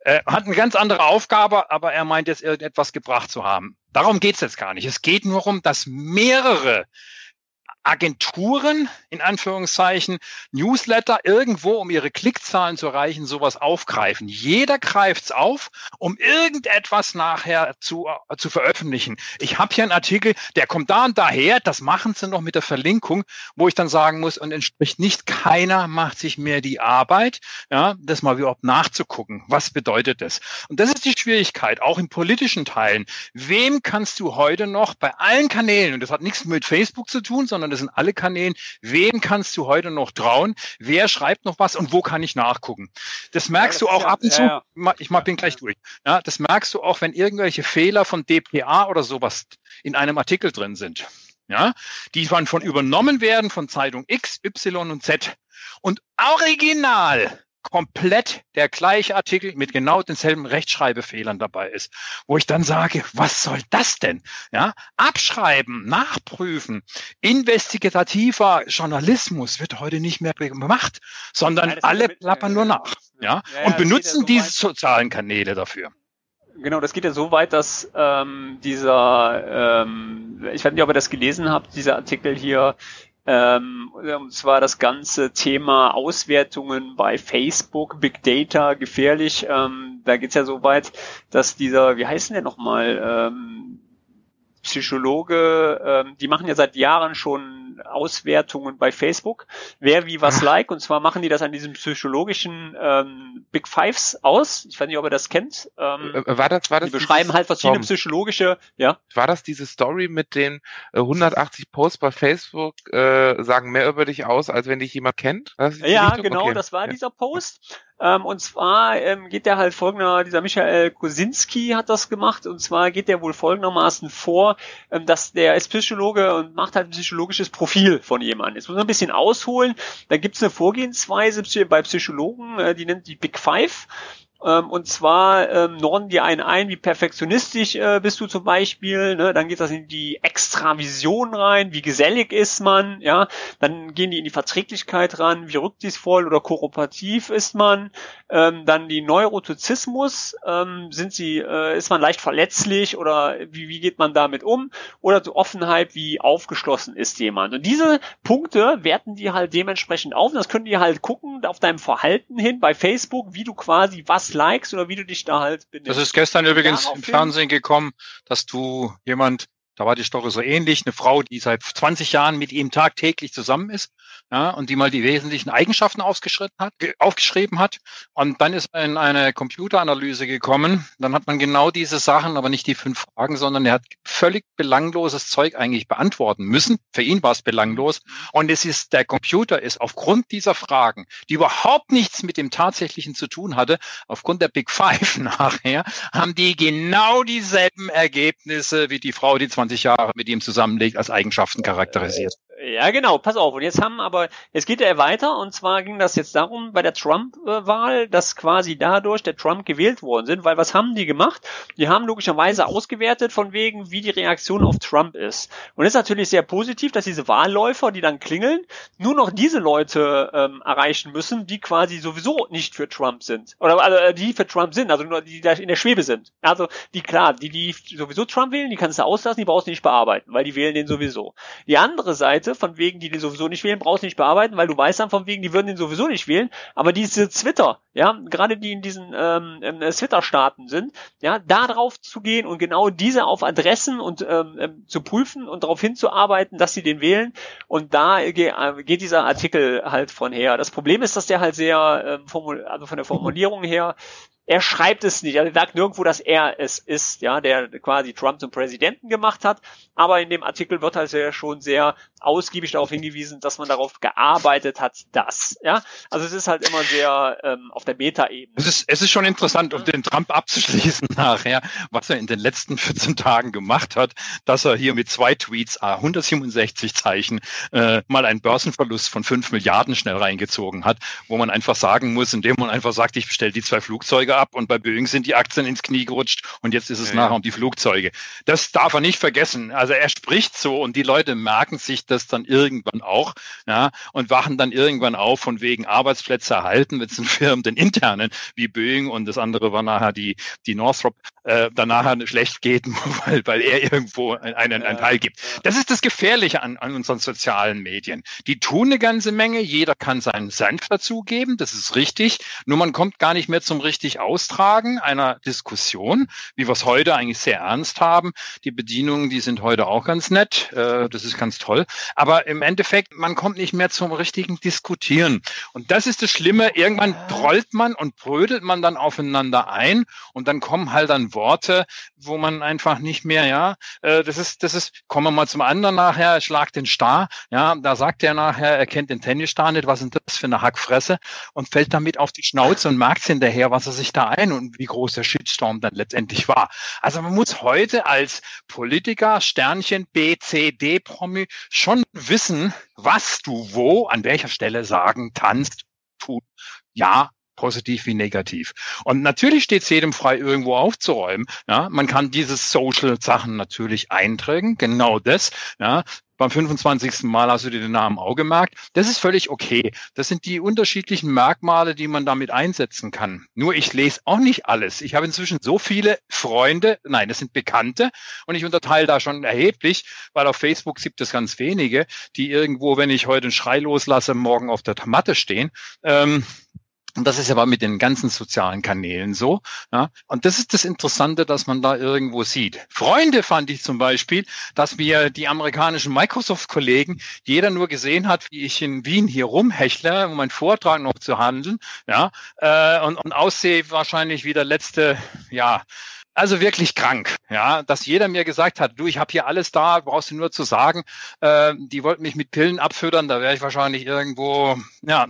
Äh, hat eine ganz andere Aufgabe, aber er meint jetzt irgendetwas gebracht zu haben haben. Darum geht es jetzt gar nicht. Es geht nur um, dass mehrere Agenturen, in Anführungszeichen, Newsletter irgendwo, um ihre Klickzahlen zu erreichen, sowas aufgreifen. Jeder greift's auf, um irgendetwas nachher zu, äh, zu veröffentlichen. Ich habe hier einen Artikel, der kommt da und daher, das machen sie noch mit der Verlinkung, wo ich dann sagen muss, und entspricht nicht, keiner macht sich mehr die Arbeit, ja, das mal überhaupt nachzugucken. Was bedeutet das? Und das ist die Schwierigkeit, auch in politischen Teilen. Wem kannst du heute noch bei allen Kanälen, und das hat nichts mit Facebook zu tun, sondern das sind alle Kanälen. Wem kannst du heute noch trauen? Wer schreibt noch was und wo kann ich nachgucken? Das merkst ja, das du auch ja, ab und zu. Ja, ich mach, bin gleich durch. Ja, das merkst du auch, wenn irgendwelche Fehler von DPA oder sowas in einem Artikel drin sind. Ja, die von, von übernommen werden von Zeitung X, Y und Z. Und original komplett der gleiche Artikel mit genau denselben Rechtschreibfehlern dabei ist, wo ich dann sage, was soll das denn? Ja, abschreiben, nachprüfen, investigativer Journalismus wird heute nicht mehr gemacht, sondern ja, alle plappern nur nach, ja, ja und benutzen ja diese so sozialen Kanäle dafür. Genau, das geht ja so weit, dass ähm, dieser, ähm, ich weiß nicht, ob ihr das gelesen habt, dieser Artikel hier ähm, und zwar das ganze Thema Auswertungen bei Facebook, Big Data, gefährlich. Ähm, da geht's ja so weit, dass dieser, wie heißt denn der nochmal, ähm, Psychologe, ähm, die machen ja seit Jahren schon Auswertungen bei Facebook, wer wie was like. Und zwar machen die das an diesen psychologischen ähm, Big Fives aus. Ich weiß nicht, ob ihr das kennt. Ähm, äh, äh, war das, war das die beschreiben halt verschiedene Tom, psychologische, ja. War das diese Story mit den äh, 180 Posts bei Facebook äh, sagen mehr über dich aus, als wenn dich jemand kennt? Ja, genau, okay. das war ja. dieser Post. Ähm, und zwar ähm, geht der halt folgender, dieser Michael Kosinski hat das gemacht, und zwar geht der wohl folgendermaßen vor, ähm, dass der ist Psychologe und macht halt ein psychologisches Profil von jemandem. Jetzt muss man ein bisschen ausholen. Da gibt es eine Vorgehensweise bei Psychologen, äh, die nennt die Big Five. Ähm, und zwar ähm, norden die einen ein, wie perfektionistisch äh, bist du zum Beispiel. Ne? Dann geht das in die Extravision rein, wie gesellig ist man. Ja, dann gehen die in die Verträglichkeit ran, wie rücksichtsvoll oder kooperativ ist man. Ähm, dann die Neurotizismus, ähm, sind sie, äh, ist man leicht verletzlich oder wie, wie geht man damit um? Oder die Offenheit, wie aufgeschlossen ist jemand. Und diese Punkte werten die halt dementsprechend auf. Das können die halt gucken auf deinem Verhalten hin bei Facebook, wie du quasi was likes oder wie du dich da halt benimmst. Das ist gestern übrigens im Fernsehen gekommen, dass du jemand da war die Story so ähnlich. Eine Frau, die seit 20 Jahren mit ihm tagtäglich zusammen ist, ja, und die mal die wesentlichen Eigenschaften aufgeschrieben hat, aufgeschrieben hat. Und dann ist er in eine Computeranalyse gekommen. Dann hat man genau diese Sachen, aber nicht die fünf Fragen, sondern er hat völlig belangloses Zeug eigentlich beantworten müssen. Für ihn war es belanglos. Und es ist, der Computer ist aufgrund dieser Fragen, die überhaupt nichts mit dem tatsächlichen zu tun hatte, aufgrund der Big Five <laughs> nachher, haben die genau dieselben Ergebnisse wie die Frau, die 20 20 Jahre mit ihm zusammenlegt, als Eigenschaften charakterisiert. Ja, genau, pass auf. Und jetzt haben aber, jetzt geht er weiter, und zwar ging das jetzt darum bei der Trump-Wahl, dass quasi dadurch der Trump gewählt worden sind, weil was haben die gemacht? Die haben logischerweise ausgewertet von wegen, wie die Reaktion auf Trump ist. Und es ist natürlich sehr positiv, dass diese Wahlläufer, die dann klingeln, nur noch diese Leute ähm, erreichen müssen, die quasi sowieso nicht für Trump sind. Oder also, die für Trump sind, also nur die da in der Schwebe sind. Also die klar, die, die sowieso Trump wählen, die kannst du auslassen, die brauchst du nicht bearbeiten, weil die wählen den sowieso. Die andere Seite, von wegen, die den sowieso nicht wählen, brauchst du nicht bearbeiten, weil du weißt dann von wegen, die würden den sowieso nicht wählen. Aber diese Twitter, ja, gerade die in diesen ähm, äh, Twitter-Staaten sind, ja, da drauf zu gehen und genau diese auf Adressen und ähm, ähm zu prüfen und darauf hinzuarbeiten, dass sie den wählen. Und da äh, geht dieser Artikel halt von her. Das Problem ist, dass der halt sehr, ähm, also von der Formulierung her, er schreibt es nicht, also er sagt nirgendwo, dass er es ist, ja, der quasi Trump zum Präsidenten gemacht hat, aber in dem Artikel wird halt sehr, schon sehr ausgiebig darauf hingewiesen, dass man darauf gearbeitet hat, dass, ja, also es ist halt immer sehr ähm, auf der Beta-Ebene. Es ist, es ist schon interessant, um den Trump abzuschließen <laughs> nachher, was er in den letzten 14 Tagen gemacht hat, dass er hier mit zwei Tweets, ah, 167 Zeichen, äh, mal einen Börsenverlust von 5 Milliarden schnell reingezogen hat, wo man einfach sagen muss, indem man einfach sagt, ich bestelle die zwei Flugzeuge Flugzeuge ab und bei Boeing sind die Aktien ins Knie gerutscht und jetzt ist es ja, nachher um die Flugzeuge. Das darf er nicht vergessen. Also er spricht so und die Leute merken sich das dann irgendwann auch ja, und wachen dann irgendwann auf von wegen Arbeitsplätze erhalten, wenn es den Firmen, den internen wie Boeing und das andere war nachher die, die Northrop, äh, danach schlecht geht, <laughs> weil, weil er irgendwo einen, einen Teil gibt. Das ist das Gefährliche an, an unseren sozialen Medien. Die tun eine ganze Menge, jeder kann seinen Senf dazugeben, das ist richtig, nur man kommt gar nicht mehr zum richtig Austragen einer Diskussion, wie wir es heute eigentlich sehr ernst haben. Die Bedienungen, die sind heute auch ganz nett, äh, das ist ganz toll. Aber im Endeffekt, man kommt nicht mehr zum richtigen Diskutieren. Und das ist das Schlimme. Irgendwann trollt man und brödelt man dann aufeinander ein und dann kommen halt dann Worte, wo man einfach nicht mehr, ja, äh, das ist, das ist, kommen wir mal zum anderen nachher, schlag den Star, ja, da sagt er nachher, er kennt den Tennisstar nicht, was ist das für eine Hackfresse und fällt damit auf die Schnauze und merkt hinterher, was er sich da ein und wie groß der Shitstorm dann letztendlich war. Also man muss heute als Politiker, Sternchen, B, C, D, Promi schon wissen, was du wo, an welcher Stelle sagen kannst, tun, ja, positiv wie negativ. Und natürlich steht es jedem frei, irgendwo aufzuräumen. Ja, man kann diese Social-Sachen natürlich eintragen, genau das. Ja, beim 25. Mal hast du dir den Namen auch gemerkt. Das ist völlig okay. Das sind die unterschiedlichen Merkmale, die man damit einsetzen kann. Nur ich lese auch nicht alles. Ich habe inzwischen so viele Freunde, nein, das sind Bekannte und ich unterteile da schon erheblich, weil auf Facebook gibt es ganz wenige, die irgendwo, wenn ich heute einen Schrei loslasse, morgen auf der Matte stehen. Ähm, und das ist aber mit den ganzen sozialen Kanälen so. Ja. Und das ist das Interessante, dass man da irgendwo sieht. Freunde fand ich zum Beispiel, dass wir die amerikanischen Microsoft-Kollegen, jeder nur gesehen hat, wie ich in Wien hier rumhechle, um meinen Vortrag noch zu handeln, ja, äh, und, und aussehe wahrscheinlich wie der letzte, ja, also wirklich krank, ja, dass jeder mir gesagt hat, du, ich habe hier alles da, brauchst du nur zu sagen, äh, die wollten mich mit Pillen abfüttern, da wäre ich wahrscheinlich irgendwo, ja,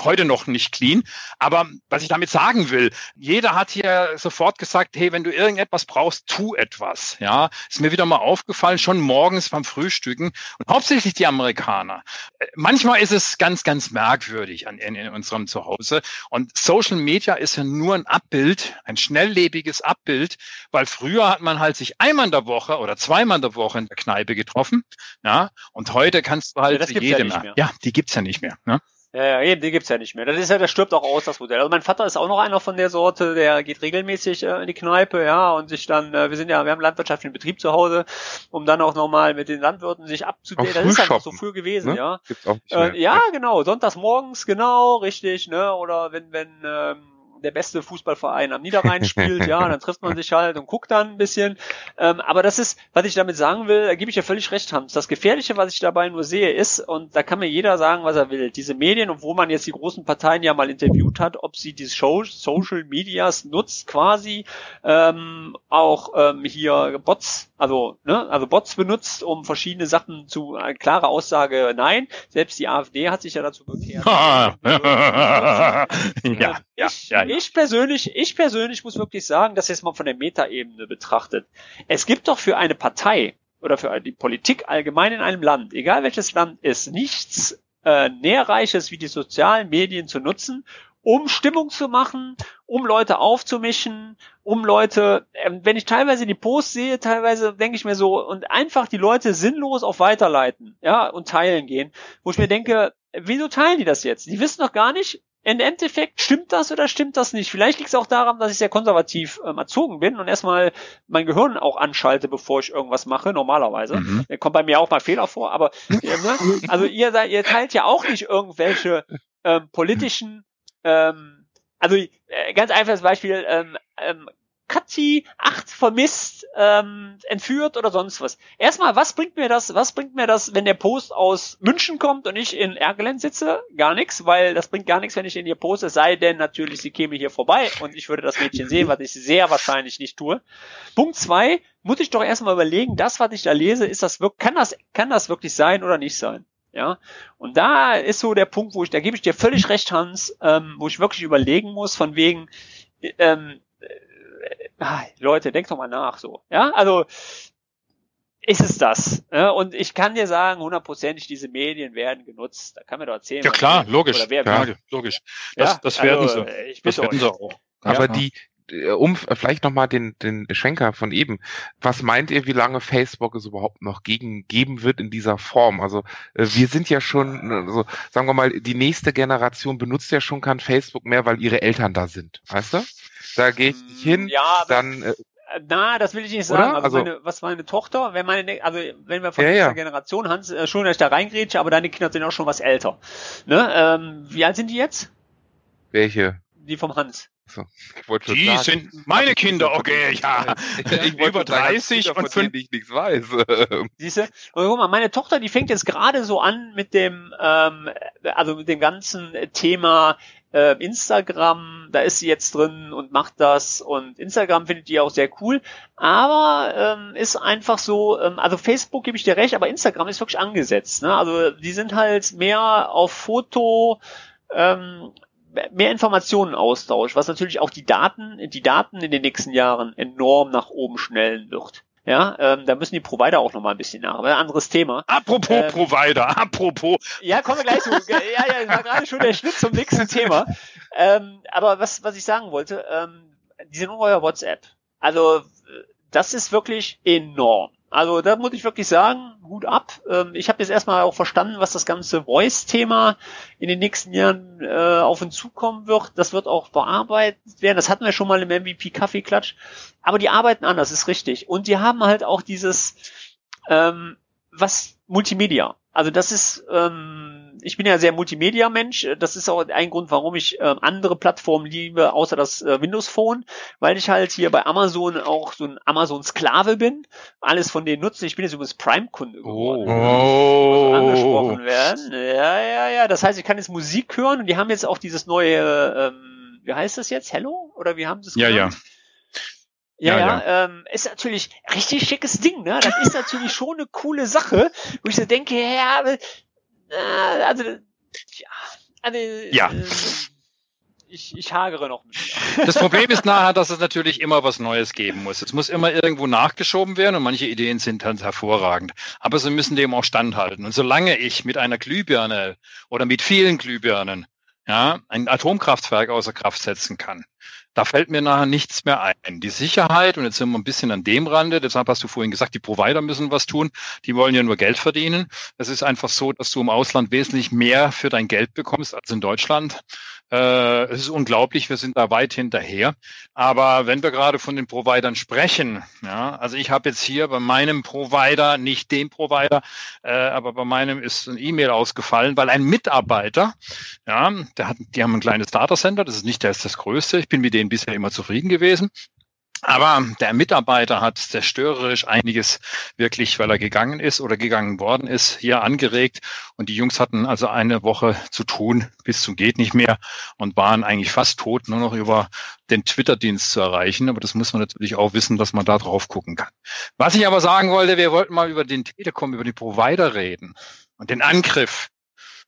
heute noch nicht clean. Aber was ich damit sagen will, jeder hat hier sofort gesagt, hey, wenn du irgendetwas brauchst, tu etwas, ja. Ist mir wieder mal aufgefallen, schon morgens beim Frühstücken und hauptsächlich die Amerikaner. Äh, manchmal ist es ganz, ganz merkwürdig an, in, in unserem Zuhause und Social Media ist ja nur ein Abbild, ein schnelllebiges Abbild weil früher hat man halt sich einmal in der Woche oder zweimal in der Woche in der Kneipe getroffen, ja, und heute kannst du halt ja, jedem, ja, ja, die gibt's ja nicht mehr, ne? Ja, ja, die gibt's ja nicht mehr. Das ist ja, das stirbt auch aus, das Modell. Also mein Vater ist auch noch einer von der Sorte, der geht regelmäßig äh, in die Kneipe, ja, und sich dann, äh, wir sind ja, wir haben landwirtschaftlichen Betrieb zu Hause, um dann auch nochmal mit den Landwirten sich abzudaten. Das ist halt so früh gewesen, ne? ja. Gibt's auch nicht mehr. Äh, ja, genau, sonntags morgens, genau, richtig, ne, oder wenn, wenn, ähm, der beste Fußballverein am Niederrhein spielt, ja, <laughs> dann trifft man sich halt und guckt dann ein bisschen. Ähm, aber das ist, was ich damit sagen will, da gebe ich ja völlig recht, Hans. Das Gefährliche, was ich dabei nur sehe, ist, und da kann mir jeder sagen, was er will, diese Medien, obwohl man jetzt die großen Parteien ja mal interviewt hat, ob sie die Show, Social Medias nutzt, quasi ähm, auch ähm, hier Bots, also ne, also Bots benutzt, um verschiedene Sachen zu, eine klare Aussage, nein. Selbst die AfD hat sich ja dazu bekehrt. <laughs> ja, ja, ja, ich persönlich, ich persönlich muss wirklich sagen, dass jetzt mal von der Metaebene betrachtet. Es gibt doch für eine Partei oder für die Politik allgemein in einem Land, egal welches Land ist, nichts äh, Nährreiches wie die sozialen Medien zu nutzen, um Stimmung zu machen, um Leute aufzumischen, um Leute, äh, wenn ich teilweise die Posts sehe, teilweise denke ich mir so, und einfach die Leute sinnlos auf Weiterleiten, ja, und teilen gehen, wo ich mir denke, wieso teilen die das jetzt? Die wissen doch gar nicht, im Endeffekt stimmt das oder stimmt das nicht? Vielleicht liegt es auch daran, dass ich sehr konservativ ähm, erzogen bin und erstmal mein Gehirn auch anschalte, bevor ich irgendwas mache, normalerweise. Mhm. Da kommt bei mir auch mal Fehler vor, aber ne? <laughs> also ihr, ihr teilt ja auch nicht irgendwelche ähm, politischen ähm, also äh, ganz einfaches Beispiel, ähm, ähm, Katzi 8 vermisst, ähm, entführt oder sonst was. Erstmal, was bringt mir das, was bringt mir das, wenn der Post aus München kommt und ich in Ergelen sitze? Gar nichts, weil das bringt gar nichts, wenn ich in ihr poste, sei denn natürlich, sie käme hier vorbei und ich würde das Mädchen sehen, was ich sehr wahrscheinlich nicht tue. Punkt zwei, muss ich doch erstmal überlegen, das, was ich da lese, ist das wirklich, kann das, kann das wirklich sein oder nicht sein? Ja, und da ist so der Punkt, wo ich, da gebe ich dir völlig recht, Hans, ähm, wo ich wirklich überlegen muss, von wegen, ähm, ah, Leute, denkt doch mal nach so. Ja, also ist es das. Ja? Und ich kann dir sagen, hundertprozentig, diese Medien werden genutzt. Da kann man doch erzählen. Ja klar, logisch. Oder wer ja, logisch. Das, ja, das werden also, sie. Ich das werden sie auch. Aber ja. die, äh, um vielleicht nochmal den, den Schenker von eben, was meint ihr, wie lange Facebook es überhaupt noch gegen, geben wird in dieser Form? Also äh, wir sind ja schon, also, sagen wir mal, die nächste Generation benutzt ja schon kein Facebook mehr, weil ihre Eltern da sind, weißt du? Da gehe ich nicht hin, ja, dann äh, na, das will ich nicht sagen. Also, also meine, was meine Tochter, wenn meine, also wenn wir von ja, dieser ja. Generation Hans, äh, schon, dass ich da reingrätsche, aber deine Kinder sind auch schon was älter. Ne? Ähm, wie alt sind die jetzt? Welche? Die vom Hans. So, die sagen, sind meine Kinder, okay, <laughs> ja. Ich über 30 sagen, und fünf. Ich nichts weiß. <laughs> Siehst du? Und guck mal, meine Tochter, die fängt jetzt gerade so an mit dem, ähm, also mit dem ganzen Thema äh, Instagram, da ist sie jetzt drin und macht das und Instagram findet die auch sehr cool, aber ähm, ist einfach so, ähm, also Facebook gebe ich dir recht, aber Instagram ist wirklich angesetzt. Ne? Also die sind halt mehr auf Foto, ähm, mehr Informationen austausch, was natürlich auch die Daten, die Daten in den nächsten Jahren enorm nach oben schnellen wird. Ja, ähm, da müssen die Provider auch noch mal ein bisschen nach. Aber ein anderes Thema. Apropos ähm, Provider, apropos. Ja, kommen wir gleich zu. <laughs> ja, ja, war gerade schon der Schnitt zum nächsten Thema. Ähm, aber was, was ich sagen wollte, ähm, die sind euer WhatsApp. Also, das ist wirklich enorm. Also da muss ich wirklich sagen, Hut ab. Ähm, ich habe jetzt erstmal auch verstanden, was das ganze Voice-Thema in den nächsten Jahren äh, auf uns zukommen wird. Das wird auch bearbeitet werden. Das hatten wir schon mal im MVP Kaffeeklatsch. Aber die arbeiten anders, ist richtig. Und die haben halt auch dieses, ähm, was Multimedia. Also das ist, ähm, ich bin ja sehr Multimedia-Mensch. Das ist auch ein Grund, warum ich äh, andere Plattformen liebe, außer das äh, Windows Phone, weil ich halt hier bei Amazon auch so ein Amazon-Sklave bin. Alles von denen nutze. Ich bin jetzt übrigens Prime-Kunde geworden. Oh. Also angesprochen werden. Ja, ja, ja. Das heißt, ich kann jetzt Musik hören und die haben jetzt auch dieses neue, ähm, wie heißt das jetzt? Hello? Oder wie haben sie es genannt? Ja, ja. Ja, ja, ja. Ähm, ist natürlich richtig schickes Ding, ne? Das ist natürlich schon eine coole Sache, <laughs> wo ich so denke, ja, äh, also, ja, also, ja. Äh, ich, ich hagere noch. Das Problem ist nachher, dass es natürlich immer was Neues geben muss. Es muss immer irgendwo nachgeschoben werden und manche Ideen sind halt hervorragend. Aber sie müssen dem auch standhalten. Und solange ich mit einer Glühbirne oder mit vielen Glühbirnen ja, ein Atomkraftwerk außer Kraft setzen kann, da fällt mir nachher nichts mehr ein. Die Sicherheit, und jetzt sind wir ein bisschen an dem Rande, deshalb hast du vorhin gesagt, die Provider müssen was tun, die wollen ja nur Geld verdienen. Es ist einfach so, dass du im Ausland wesentlich mehr für dein Geld bekommst als in Deutschland. Äh, es ist unglaublich, wir sind da weit hinterher. Aber wenn wir gerade von den Providern sprechen, ja, also ich habe jetzt hier bei meinem Provider, nicht dem Provider, äh, aber bei meinem ist ein E-Mail ausgefallen, weil ein Mitarbeiter, ja, der hat, die haben ein kleines Datacenter, das ist nicht das, das größte. Ich bin mit denen bisher immer zufrieden gewesen. Aber der Mitarbeiter hat zerstörerisch einiges wirklich, weil er gegangen ist oder gegangen worden ist, hier angeregt. Und die Jungs hatten also eine Woche zu tun, bis zum geht nicht mehr und waren eigentlich fast tot, nur noch über den Twitter-Dienst zu erreichen. Aber das muss man natürlich auch wissen, dass man da drauf gucken kann. Was ich aber sagen wollte, wir wollten mal über den Telekom, über die Provider reden und den Angriff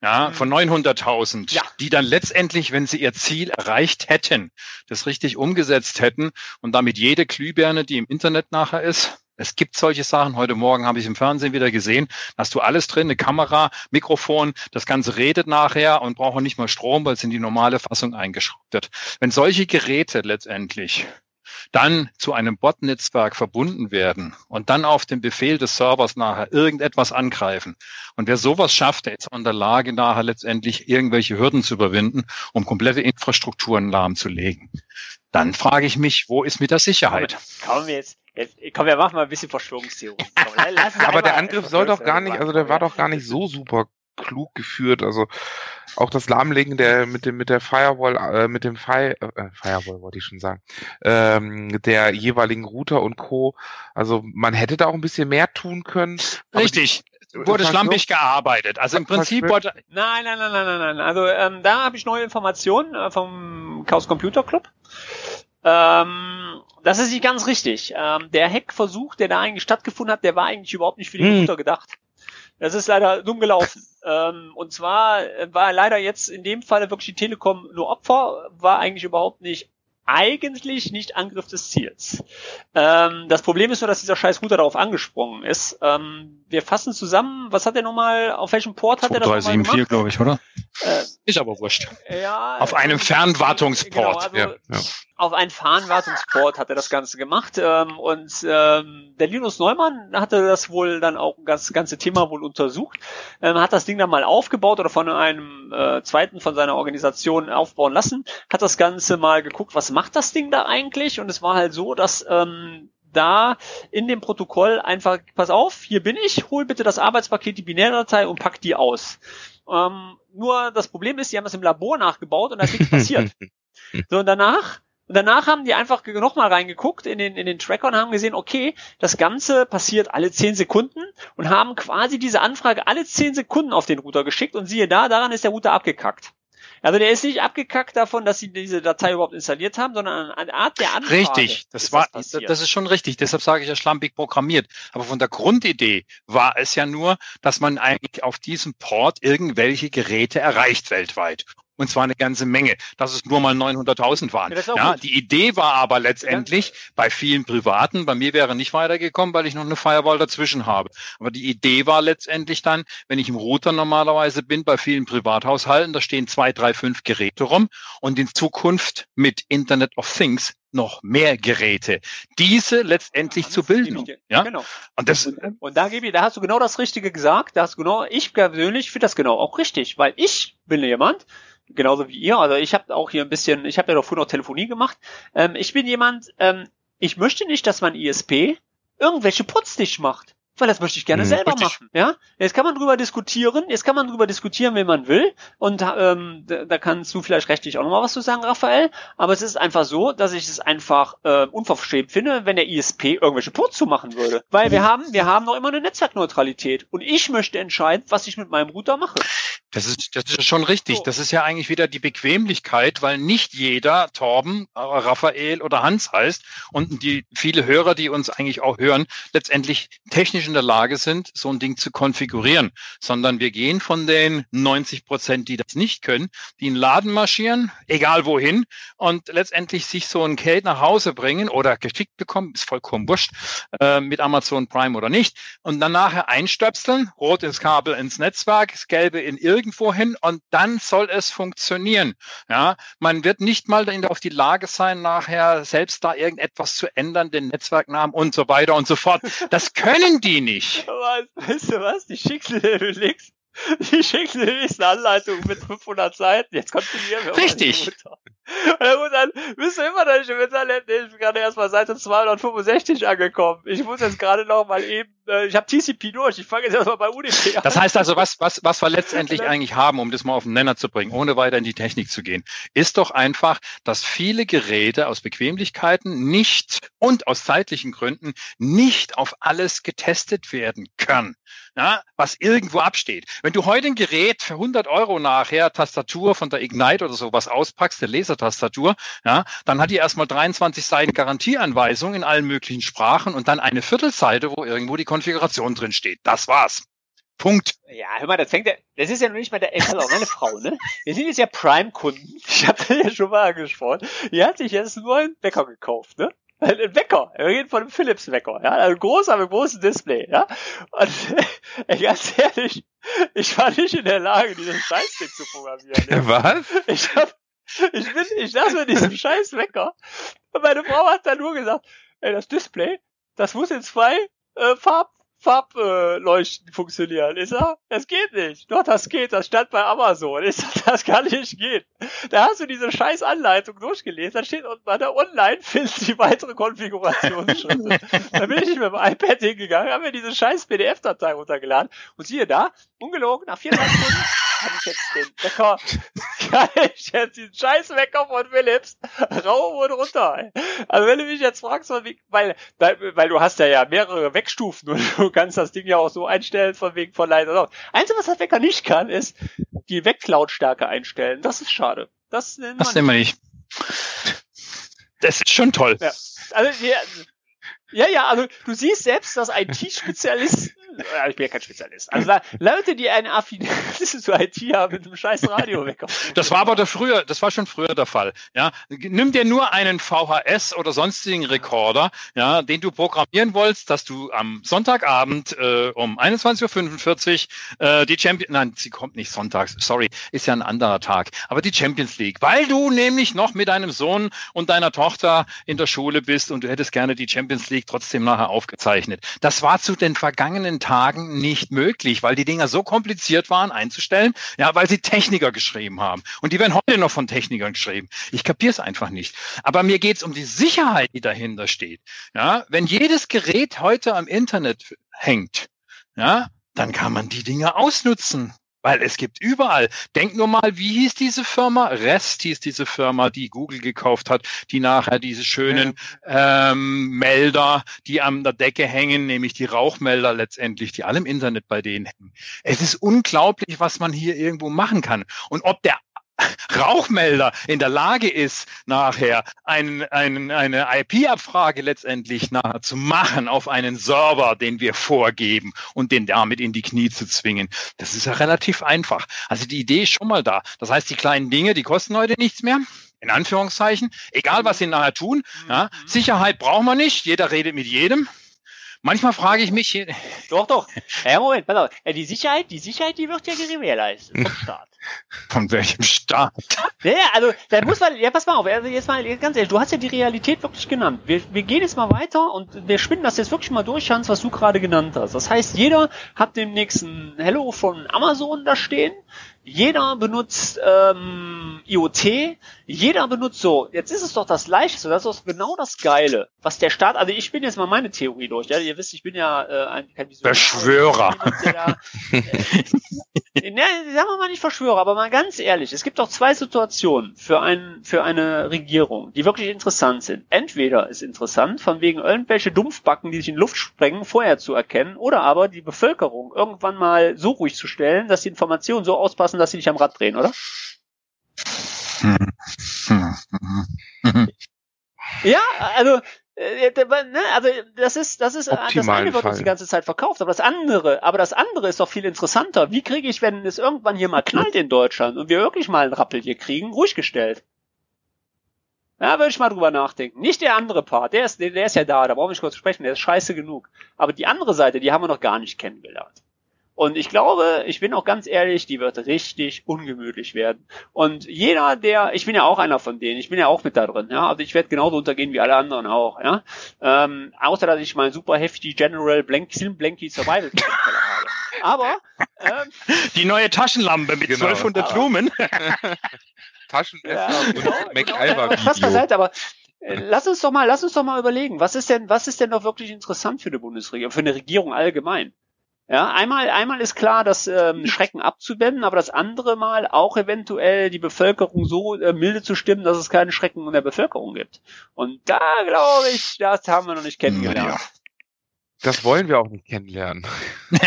ja, von 900.000, mhm. ja. die dann letztendlich, wenn sie ihr Ziel erreicht hätten, das richtig umgesetzt hätten und damit jede Glühbirne, die im Internet nachher ist, es gibt solche Sachen. Heute Morgen habe ich im Fernsehen wieder gesehen. Hast du alles drin, eine Kamera, Mikrofon, das Ganze redet nachher und braucht nicht mal Strom, weil es in die normale Fassung eingeschraubt wird. Wenn solche Geräte letztendlich dann zu einem Botnetzwerk verbunden werden und dann auf den Befehl des Servers nachher irgendetwas angreifen. Und wer sowas schafft, der ist in der Lage, nachher letztendlich irgendwelche Hürden zu überwinden, um komplette Infrastrukturen lahmzulegen. Dann frage ich mich, wo ist mit der Sicherheit? Kommen wir jetzt, jetzt komm, wir machen mal ein bisschen Verschwörungstheorie. <laughs> Aber der Angriff soll doch gar nicht, also der war doch gar nicht so super klug geführt. Also auch das Lahmlegen der mit dem mit der Firewall, äh, mit dem Fire, äh, Firewall wollte ich schon sagen, ähm, der jeweiligen Router und Co. Also man hätte da auch ein bisschen mehr tun können. Richtig. wurde schlampig gearbeitet. Also im Prinzip wurde. Nein, nein, nein, nein, nein, nein. Also ähm, da habe ich neue Informationen äh, vom Chaos Computer Club. Ähm, das ist nicht ganz richtig. Ähm, der Hackversuch, der da eigentlich stattgefunden hat, der war eigentlich überhaupt nicht für die hm. Router gedacht. Das ist leider dumm gelaufen. <laughs> ähm, und zwar war leider jetzt in dem Falle wirklich die Telekom nur Opfer, war eigentlich überhaupt nicht eigentlich nicht Angriff des Ziels. Ähm, das Problem ist nur, dass dieser scheiß Router darauf angesprungen ist. Ähm, wir fassen zusammen, was hat er nochmal, auf welchem Port hat er das nochmal gemacht? 374, glaube ich, oder? Äh, ist aber wurscht. Ja, auf einem äh, Fernwartungsport. Genau, also ja, ja. Auf einen Fernwartungsport hat er das Ganze gemacht ähm, und ähm, der Linus Neumann hatte das wohl dann auch das ganze Thema wohl untersucht, ähm, hat das Ding dann mal aufgebaut oder von einem äh, zweiten von seiner Organisation aufbauen lassen, hat das Ganze mal geguckt, was macht das Ding da eigentlich und es war halt so, dass ähm, da in dem Protokoll einfach, pass auf, hier bin ich, hol bitte das Arbeitspaket, die Binärdatei und pack die aus. Ähm, nur das Problem ist, die haben das im Labor nachgebaut und da ist nichts <laughs> passiert. So, und danach, und danach haben die einfach nochmal reingeguckt in den, in den Tracker und haben gesehen, okay, das Ganze passiert alle zehn Sekunden und haben quasi diese Anfrage alle zehn Sekunden auf den Router geschickt und siehe da, daran ist der Router abgekackt. Also der ist nicht abgekackt davon, dass sie diese Datei überhaupt installiert haben, sondern an Art der Anfrage. Richtig, das war, das, das, ist schon richtig. Deshalb sage ich ja schlampig programmiert. Aber von der Grundidee war es ja nur, dass man eigentlich auf diesem Port irgendwelche Geräte erreicht weltweit und zwar eine ganze Menge, dass es nur mal 900.000 waren. Ja, ja die Idee war aber letztendlich bei vielen Privaten, bei mir wäre nicht weitergekommen, weil ich noch eine Firewall dazwischen habe. Aber die Idee war letztendlich dann, wenn ich im Router normalerweise bin, bei vielen Privathaushalten, da stehen zwei, drei, fünf Geräte rum und in Zukunft mit Internet of Things noch mehr Geräte, diese letztendlich zu bilden. Ja, genau. Und das und da gebe ich, da hast du genau das Richtige gesagt. Da hast du genau, ich persönlich finde das genau auch richtig, weil ich bin jemand, genauso wie ihr. Also ich habe auch hier ein bisschen, ich habe ja doch früher noch Telefonie gemacht. Ähm, ich bin jemand, ähm, ich möchte nicht, dass mein ISP irgendwelche Putzdicht macht weil das möchte ich gerne hm, selber richtig. machen. Ja, jetzt kann man drüber diskutieren, jetzt kann man drüber diskutieren, wenn man will. Und ähm, da, da kannst du vielleicht rechtlich auch nochmal was zu sagen, Raphael. Aber es ist einfach so, dass ich es einfach äh, unverschämt finde, wenn der ISP irgendwelche Ports zu machen würde. Weil wir haben, wir haben noch immer eine Netzwerkneutralität. Und ich möchte entscheiden, was ich mit meinem Router mache. Das ist, das ist schon richtig. So. Das ist ja eigentlich wieder die Bequemlichkeit, weil nicht jeder Torben, äh, Raphael oder Hans heißt und die viele Hörer, die uns eigentlich auch hören, letztendlich technisch in der Lage sind, so ein Ding zu konfigurieren, sondern wir gehen von den 90 Prozent, die das nicht können, die in den Laden marschieren, egal wohin, und letztendlich sich so ein Kate nach Hause bringen oder geschickt bekommen, ist vollkommen wurscht, äh, mit Amazon Prime oder nicht, und dann nachher einstöpseln, rot ins Kabel ins Netzwerk, das gelbe in irgendwo hin, und dann soll es funktionieren. Ja, man wird nicht mal auf die Lage sein, nachher selbst da irgendetwas zu ändern, den Netzwerknamen und so weiter und so fort. Das können die nicht. <laughs> Weißt du was? Die schickst du <laughs> die du dir eine Anleitung mit 500 Seiten. Jetzt konfigurieren wir Richtig. Und <laughs> dann bist du immer noch im Internet. Ich bin gerade erst mal Seite 265 angekommen. Ich muss jetzt gerade noch mal eben äh, ich habe TCP durch, ich fange jetzt erstmal bei UDP an. Das heißt also, was, was, was wir letztendlich <laughs> eigentlich haben, um das mal auf den Nenner zu bringen, ohne weiter in die Technik zu gehen, ist doch einfach, dass viele Geräte aus Bequemlichkeiten nicht und aus zeitlichen Gründen nicht auf alles getestet werden können, ja, was irgendwo absteht. Wenn du heute ein Gerät für 100 Euro nachher, Tastatur von der Ignite oder sowas auspackst, der Lasertastatur, ja, dann hat die erstmal 23 Seiten Garantieanweisung in allen möglichen Sprachen und dann eine Viertelseite, wo irgendwo die Konfiguration drin steht. Das war's. Punkt. Ja, hör mal, das fängt ja, das ist ja noch nicht mal der, ey, auch meine Frau, ne? Wir sind jetzt ja Prime-Kunden. Ich das ja schon mal angesprochen. Die hat sich jetzt nur einen Wecker gekauft, ne? Ein Wecker. Wir reden von einem Philips-Wecker, ja? Ein großer mit großem Display, ja? Und, <laughs> ey, ganz ehrlich, ich war nicht in der Lage, dieses Scheißding zu programmieren. Ja? Was? Ich hab, ich bin, ich lasse mir diesen scheiß Wecker. Und meine Frau hat dann nur gesagt, ey, das Display, das muss in zwei äh, Farb, Farbleuchten äh, funktionieren. Ich sag, das geht nicht. Doch, das geht, das stand bei Amazon. Ich <laughs> sag, das kann nicht gehen. Da hast du diese scheiß Anleitung durchgelesen, da steht unten bei der Online findest die weitere Konfigurationsschritte. <laughs> da bin ich mit dem iPad hingegangen, habe mir diese scheiß PDF-Datei runtergeladen und siehe da, ungelogen, nach viereinhalb Stunden kann ich jetzt den Wecker, <laughs> kann ich jetzt diesen scheiß Wecker von Philips rauf und runter. Also wenn du mich jetzt fragst, weil, weil du hast ja ja mehrere Weckstufen und du kannst das Ding ja auch so einstellen von wegen von leiser. Einzige, was der Wecker nicht kann, ist die Wecklautstärke einstellen. Das ist schade. Das, das nehmen wir nicht. Das ist schon toll. Ja. Also, ja, ja, ja, also du siehst selbst, dass IT-Spezialist äh, <laughs> ich bin ja kein Spezialist. Also Leute, die eine Affinität zu IT haben mit einem scheiß Radio weg. Das war aber der früher, das war schon früher der Fall. Ja, nimm dir nur einen VHS oder sonstigen Rekorder, ja, den du programmieren wolltest, dass du am Sonntagabend äh, um 21:45 Uhr äh, die Champions, nein, sie kommt nicht sonntags, sorry, ist ja ein anderer Tag, aber die Champions League, weil du nämlich noch mit deinem Sohn und deiner Tochter in der Schule bist und du hättest gerne die Champions League trotzdem nachher aufgezeichnet. Das war zu den vergangenen Tagen nicht möglich, weil die Dinger so kompliziert waren einzustellen, ja, weil sie Techniker geschrieben haben. Und die werden heute noch von Technikern geschrieben. Ich kapiere es einfach nicht. Aber mir geht es um die Sicherheit, die dahinter steht. Ja, wenn jedes Gerät heute am Internet hängt, ja, dann kann man die Dinge ausnutzen. Weil es gibt überall. Denk nur mal, wie hieß diese Firma? Rest hieß diese Firma, die Google gekauft hat, die nachher diese schönen ähm, Melder, die an der Decke hängen, nämlich die Rauchmelder letztendlich, die alle im Internet bei denen hängen. Es ist unglaublich, was man hier irgendwo machen kann. Und ob der Rauchmelder in der Lage ist, nachher ein, ein, eine IP-Abfrage letztendlich nachher zu machen auf einen Server, den wir vorgeben und den damit in die Knie zu zwingen. Das ist ja relativ einfach. Also die Idee ist schon mal da. Das heißt, die kleinen Dinge, die kosten heute nichts mehr in Anführungszeichen, egal was sie nachher tun. Ja, mhm. Sicherheit brauchen wir nicht, jeder redet mit jedem. Manchmal frage ich mich. Doch, doch. Ja, Moment, pass auf. Ja, die Sicherheit, die Sicherheit, die wird ja gewährleistet vom Staat. <laughs> Von welchem Staat? Ja, also, da muss man, ja, pass mal auf, also jetzt mal, ganz ehrlich, du hast ja die Realität wirklich genannt. Wir, wir gehen jetzt mal weiter und wir spinnen das jetzt wirklich mal durch, Hans, was du gerade genannt hast. Das heißt, jeder hat demnächst ein Hello von Amazon da stehen jeder benutzt ähm, IoT, jeder benutzt so. Jetzt ist es doch das Leichteste, das ist doch genau das Geile, was der Staat, also ich bin jetzt mal meine Theorie durch, ja, ihr wisst, ich bin ja äh, ein kein Verschwörer. Da, <laughs> äh, ne, sagen wir mal nicht Verschwörer, aber mal ganz ehrlich, es gibt doch zwei Situationen für ein, für eine Regierung, die wirklich interessant sind. Entweder ist interessant, von wegen irgendwelche Dumpfbacken, die sich in Luft sprengen, vorher zu erkennen, oder aber die Bevölkerung irgendwann mal so ruhig zu stellen, dass die Informationen so auspassen, dass sie nicht am Rad drehen, oder? <laughs> ja, also äh, ne, also das ist das ist das eine wird uns die ganze Zeit verkauft, aber das andere, aber das andere ist doch viel interessanter. Wie kriege ich, wenn es irgendwann hier mal knallt in Deutschland und wir wirklich mal einen Rappel hier kriegen, ruhig gestellt? Ja, würde ich mal drüber nachdenken. Nicht der andere Part, der ist, der ist ja da, da brauchen wir nicht kurz sprechen, der ist scheiße genug. Aber die andere Seite, die haben wir noch gar nicht kennengelernt. Und ich glaube, ich bin auch ganz ehrlich, die wird richtig ungemütlich werden. Und jeder, der, ich bin ja auch einer von denen, ich bin ja auch mit da drin, ja, also ich werde genauso untergehen wie alle anderen auch, ja. Ähm, außer dass ich mein super heftig General Blank, Film Blanky Survival habe. Aber ähm, <laughs> die neue Taschenlampe mit genau. 1200 Blumen. Taschenmesser <laughs> ja, und genau, MacGyver genau, Spaß beiseite, aber äh, Lass uns doch mal, lass uns doch mal überlegen, was ist denn, was ist denn noch wirklich interessant für eine Bundesregierung, für eine Regierung allgemein? Ja, einmal, einmal ist klar, das ähm, Schrecken abzuwenden, aber das andere Mal auch eventuell die Bevölkerung so äh, milde zu stimmen, dass es keinen Schrecken in der Bevölkerung gibt. Und da glaube ich, das haben wir noch nicht kennengelernt. Ja. Das wollen wir auch nicht kennenlernen. <laughs> das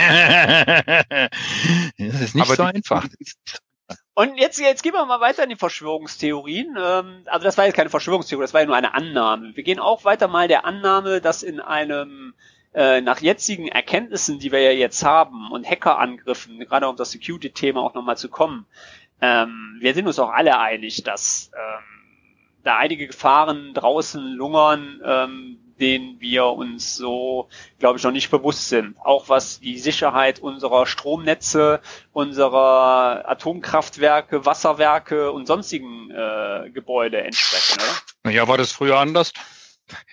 ist nicht aber so einfach. Und jetzt, jetzt gehen wir mal weiter in die Verschwörungstheorien. Ähm, also das war jetzt keine Verschwörungstheorie, das war ja nur eine Annahme. Wir gehen auch weiter mal der Annahme, dass in einem äh, nach jetzigen Erkenntnissen, die wir ja jetzt haben und Hackerangriffen, gerade um das Security-Thema auch nochmal zu kommen, ähm, wir sind uns auch alle einig, dass ähm, da einige Gefahren draußen lungern, ähm, den wir uns so, glaube ich, noch nicht bewusst sind. Auch was die Sicherheit unserer Stromnetze, unserer Atomkraftwerke, Wasserwerke und sonstigen äh, Gebäude entsprechen, oder? Ja, war das früher anders?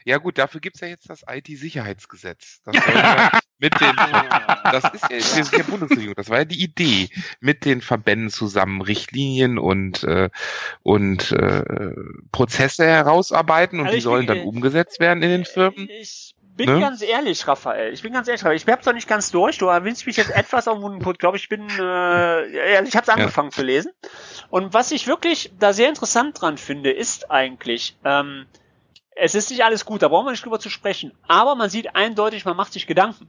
Ja gut, dafür gibt's ja jetzt das IT-Sicherheitsgesetz. Das ja mit den, das <laughs> ist ja, das ist ja Bundesregierung, das war ja die Idee, mit den Verbänden zusammen Richtlinien und und, und äh, Prozesse herausarbeiten und also die sollen bin, dann umgesetzt werden in den Firmen. Ich bin ne? ganz ehrlich, Raphael. Ich bin ganz ehrlich, Raphael. ich hab's noch nicht ganz durch. Du erwähnst mich jetzt etwas auf den Mund. glaube ich bin, äh, ich habe angefangen ja. zu lesen. Und was ich wirklich da sehr interessant dran finde, ist eigentlich, ähm, es ist nicht alles gut, da brauchen wir nicht drüber zu sprechen. Aber man sieht eindeutig, man macht sich Gedanken.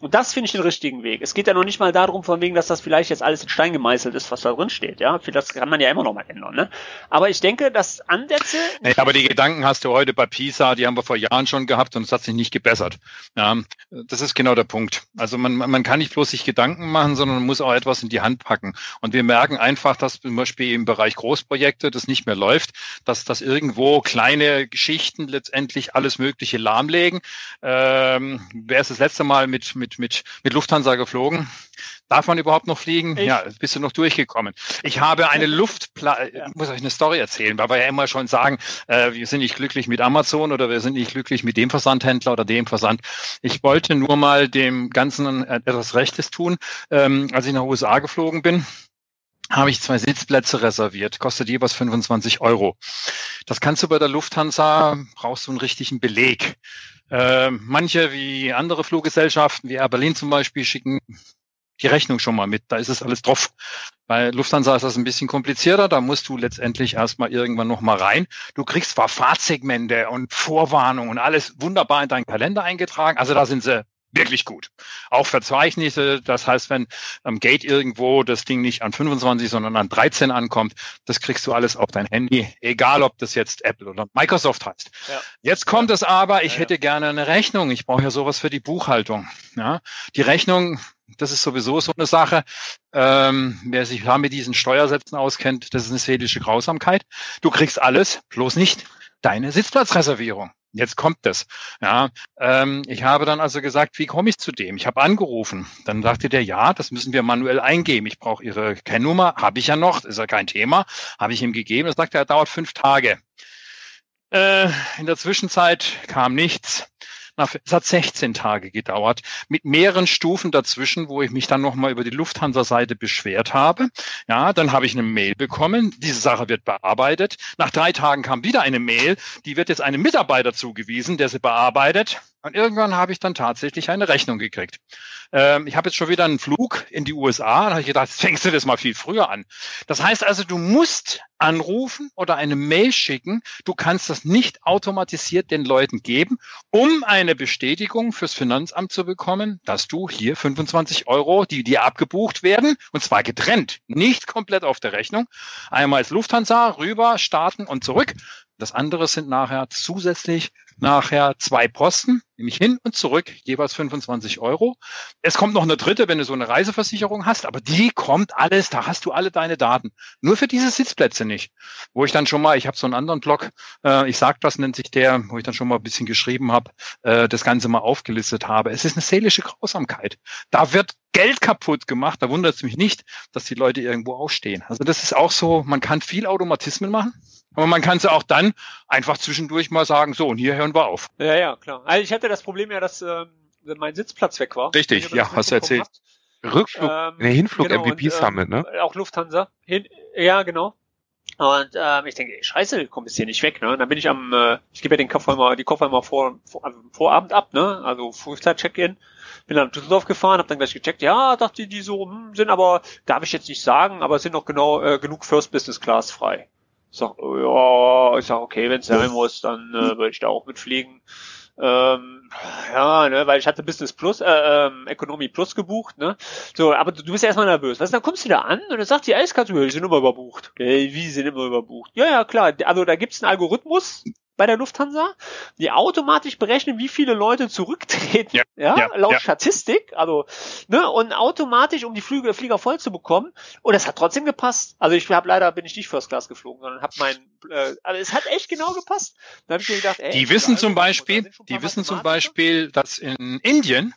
Und das finde ich den richtigen Weg. Es geht ja noch nicht mal darum, von wegen, dass das vielleicht jetzt alles in Stein gemeißelt ist, was da drin steht. Ja, das kann man ja immer noch mal ändern. Ne? Aber ich denke, dass Ansätze. Nee, aber die Gedanken hast du heute bei PISA, die haben wir vor Jahren schon gehabt und es hat sich nicht gebessert. Ja, das ist genau der Punkt. Also man, man kann nicht bloß sich Gedanken machen, sondern man muss auch etwas in die Hand packen. Und wir merken einfach, dass zum Beispiel im Bereich Großprojekte das nicht mehr läuft, dass das irgendwo kleine Geschichten letztendlich alles Mögliche lahmlegen. Ähm, wer ist das letzte Mal mit, mit mit, mit, mit Lufthansa geflogen. Darf man überhaupt noch fliegen? Ich? Ja, bist du noch durchgekommen. Ich habe eine Luftpla ja. muss euch eine Story erzählen, weil wir ja immer schon sagen, äh, wir sind nicht glücklich mit Amazon oder wir sind nicht glücklich mit dem Versandhändler oder dem Versand. Ich wollte nur mal dem Ganzen etwas Rechtes tun. Ähm, als ich nach USA geflogen bin, habe ich zwei Sitzplätze reserviert, kostet jeweils 25 Euro. Das kannst du bei der Lufthansa, brauchst du einen richtigen Beleg. Äh, manche wie andere Fluggesellschaften, wie Air Berlin zum Beispiel, schicken die Rechnung schon mal mit. Da ist es alles drauf. Bei Lufthansa ist das ein bisschen komplizierter. Da musst du letztendlich erstmal irgendwann noch mal rein. Du kriegst zwar Fahrtsegmente und Vorwarnungen und alles wunderbar in deinen Kalender eingetragen. Also da sind sie wirklich gut. Auch Verzeichnisse, das heißt, wenn am Gate irgendwo das Ding nicht an 25, sondern an 13 ankommt, das kriegst du alles auf dein Handy, egal ob das jetzt Apple oder Microsoft heißt. Ja. Jetzt kommt es aber, ich ja, hätte gerne eine Rechnung. Ich brauche ja sowas für die Buchhaltung. Ja, die Rechnung, das ist sowieso so eine Sache. Ähm, wer sich da mit diesen Steuersätzen auskennt, das ist eine seelische Grausamkeit. Du kriegst alles, bloß nicht deine Sitzplatzreservierung. Jetzt kommt das. Ja, ähm, ich habe dann also gesagt, wie komme ich zu dem? Ich habe angerufen. Dann sagte der, ja, das müssen wir manuell eingeben. Ich brauche Ihre Kennnummer, habe ich ja noch, ist ja kein Thema, habe ich ihm gegeben. Das sagte er, dauert fünf Tage. Äh, in der Zwischenzeit kam nichts. Na, es hat 16 Tage gedauert, mit mehreren Stufen dazwischen, wo ich mich dann nochmal über die Lufthansa-Seite beschwert habe. Ja, dann habe ich eine Mail bekommen, diese Sache wird bearbeitet. Nach drei Tagen kam wieder eine Mail, die wird jetzt einem Mitarbeiter zugewiesen, der sie bearbeitet. Und irgendwann habe ich dann tatsächlich eine Rechnung gekriegt. Ähm, ich habe jetzt schon wieder einen Flug in die USA. Da habe ich gedacht, fängst du das mal viel früher an. Das heißt also, du musst anrufen oder eine Mail schicken. Du kannst das nicht automatisiert den Leuten geben, um eine Bestätigung fürs Finanzamt zu bekommen, dass du hier 25 Euro, die dir abgebucht werden, und zwar getrennt, nicht komplett auf der Rechnung. Einmal als Lufthansa rüber, starten und zurück. Das andere sind nachher zusätzlich nachher zwei Posten, nämlich hin und zurück, jeweils 25 Euro. Es kommt noch eine dritte, wenn du so eine Reiseversicherung hast, aber die kommt alles, da hast du alle deine Daten. Nur für diese Sitzplätze nicht. Wo ich dann schon mal, ich habe so einen anderen Blog, äh, ich sag das, nennt sich der, wo ich dann schon mal ein bisschen geschrieben habe, äh, das Ganze mal aufgelistet habe. Es ist eine seelische Grausamkeit. Da wird Geld kaputt gemacht. Da wundert es mich nicht, dass die Leute irgendwo aufstehen. Also das ist auch so, man kann viel Automatismen machen. Aber man kann es auch dann einfach zwischendurch mal sagen, so, und hier hören wir auf. Ja, ja, klar. Also ich hatte das Problem ja, dass ähm, mein Sitzplatz weg war. Richtig, ja, hast du erzählt. Habt. Rückflug, ähm, der Hinflug genau, MVP Summit, ne? Auch Lufthansa. Hin, ja, genau. Und ähm, ich denke, scheiße, komm jetzt hier nicht weg, ne? Und dann bin ich am, äh, ich gebe ja den Koffer immer, die Koffer immer vor, vor also Vorabend ab, ne? Also Frühzeit-Check-In. Bin dann nach Düsseldorf gefahren, habe dann gleich gecheckt, ja, dachte die so, hm, sind aber, darf ich jetzt nicht sagen, aber sind noch genau äh, genug First Business Class frei. Sag, ja, ich sag, okay, wenn es sein muss, dann äh, würde ich da auch mitfliegen. Ähm, ja, ne, weil ich hatte Business Plus, äh, ähm, Economy Plus gebucht, ne? So, aber du, du bist erstmal nervös. Was, dann kommst du da an und dann sagt die Eiskarte, die sind immer überbucht. Okay, wie, sind immer überbucht? Ja, ja, klar. Also da gibt's einen Algorithmus, bei der Lufthansa, die automatisch berechnen, wie viele Leute zurücktreten, ja, ja, ja laut ja. Statistik, also ne, und automatisch, um die Flüge, Flieger voll zu bekommen. Und es hat trotzdem gepasst. Also ich habe leider bin ich nicht First Class geflogen, sondern habe mein, äh, also es hat echt genau gepasst. Da hab ich mir gedacht, ey, die wissen zum Beispiel, die wissen zum Beispiel, dass in Indien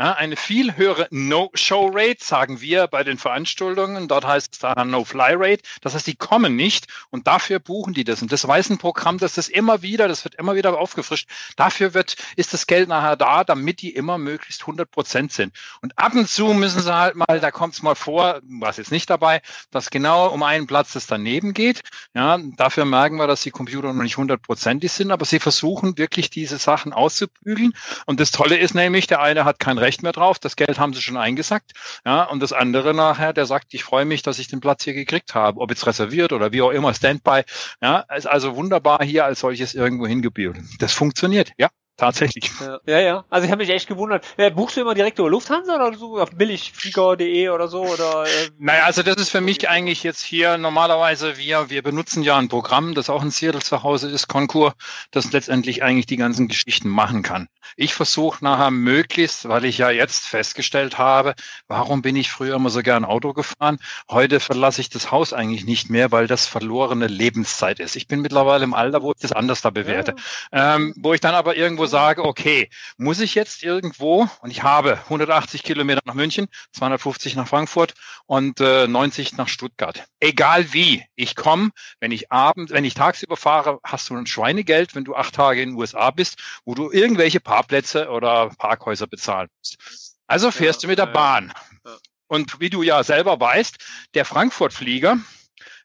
eine viel höhere No-Show-Rate, sagen wir bei den Veranstaltungen. Dort heißt es dann No-Fly-Rate. Das heißt, die kommen nicht und dafür buchen die das. Und das weiß ein Programm, dass das immer wieder, das wird immer wieder aufgefrischt. Dafür wird, ist das Geld nachher da, damit die immer möglichst 100 Prozent sind. Und ab und zu müssen sie halt mal, da kommt es mal vor, was jetzt nicht dabei, dass genau um einen Platz das daneben geht. Ja, dafür merken wir, dass die Computer noch nicht hundertprozentig sind, aber sie versuchen wirklich diese Sachen auszubügeln. Und das Tolle ist nämlich, der eine hat kein Recht Recht mehr drauf. Das Geld haben sie schon eingesackt. Ja, und das andere nachher, der sagt, ich freue mich, dass ich den Platz hier gekriegt habe, ob jetzt reserviert oder wie auch immer, Standby. Ja, ist also wunderbar hier als solches irgendwo hingebildet. Das funktioniert, ja. Tatsächlich. Ja, ja. Also ich habe mich echt gewundert. Äh, buchst du immer direkt über Lufthansa oder so auf billigflieger.de oder so? Oder, äh, naja, also das ist für mich eigentlich jetzt hier normalerweise, wir, wir benutzen ja ein Programm, das auch in Seattle zu Hause ist, Concur, das letztendlich eigentlich die ganzen Geschichten machen kann. Ich versuche nachher möglichst, weil ich ja jetzt festgestellt habe, warum bin ich früher immer so gern Auto gefahren? Heute verlasse ich das Haus eigentlich nicht mehr, weil das verlorene Lebenszeit ist. Ich bin mittlerweile im Alter, wo ich das anders da bewerte. Ja. Ähm, wo ich dann aber irgendwo sage, okay, muss ich jetzt irgendwo, und ich habe 180 Kilometer nach München, 250 nach Frankfurt und äh, 90 nach Stuttgart. Egal wie, ich komme, wenn ich abends, wenn ich tagsüber fahre, hast du ein Schweinegeld, wenn du acht Tage in den USA bist, wo du irgendwelche Parkplätze oder Parkhäuser bezahlen musst. Also fährst ja, du mit der ja, Bahn. Ja. Und wie du ja selber weißt, der Frankfurt-Flieger,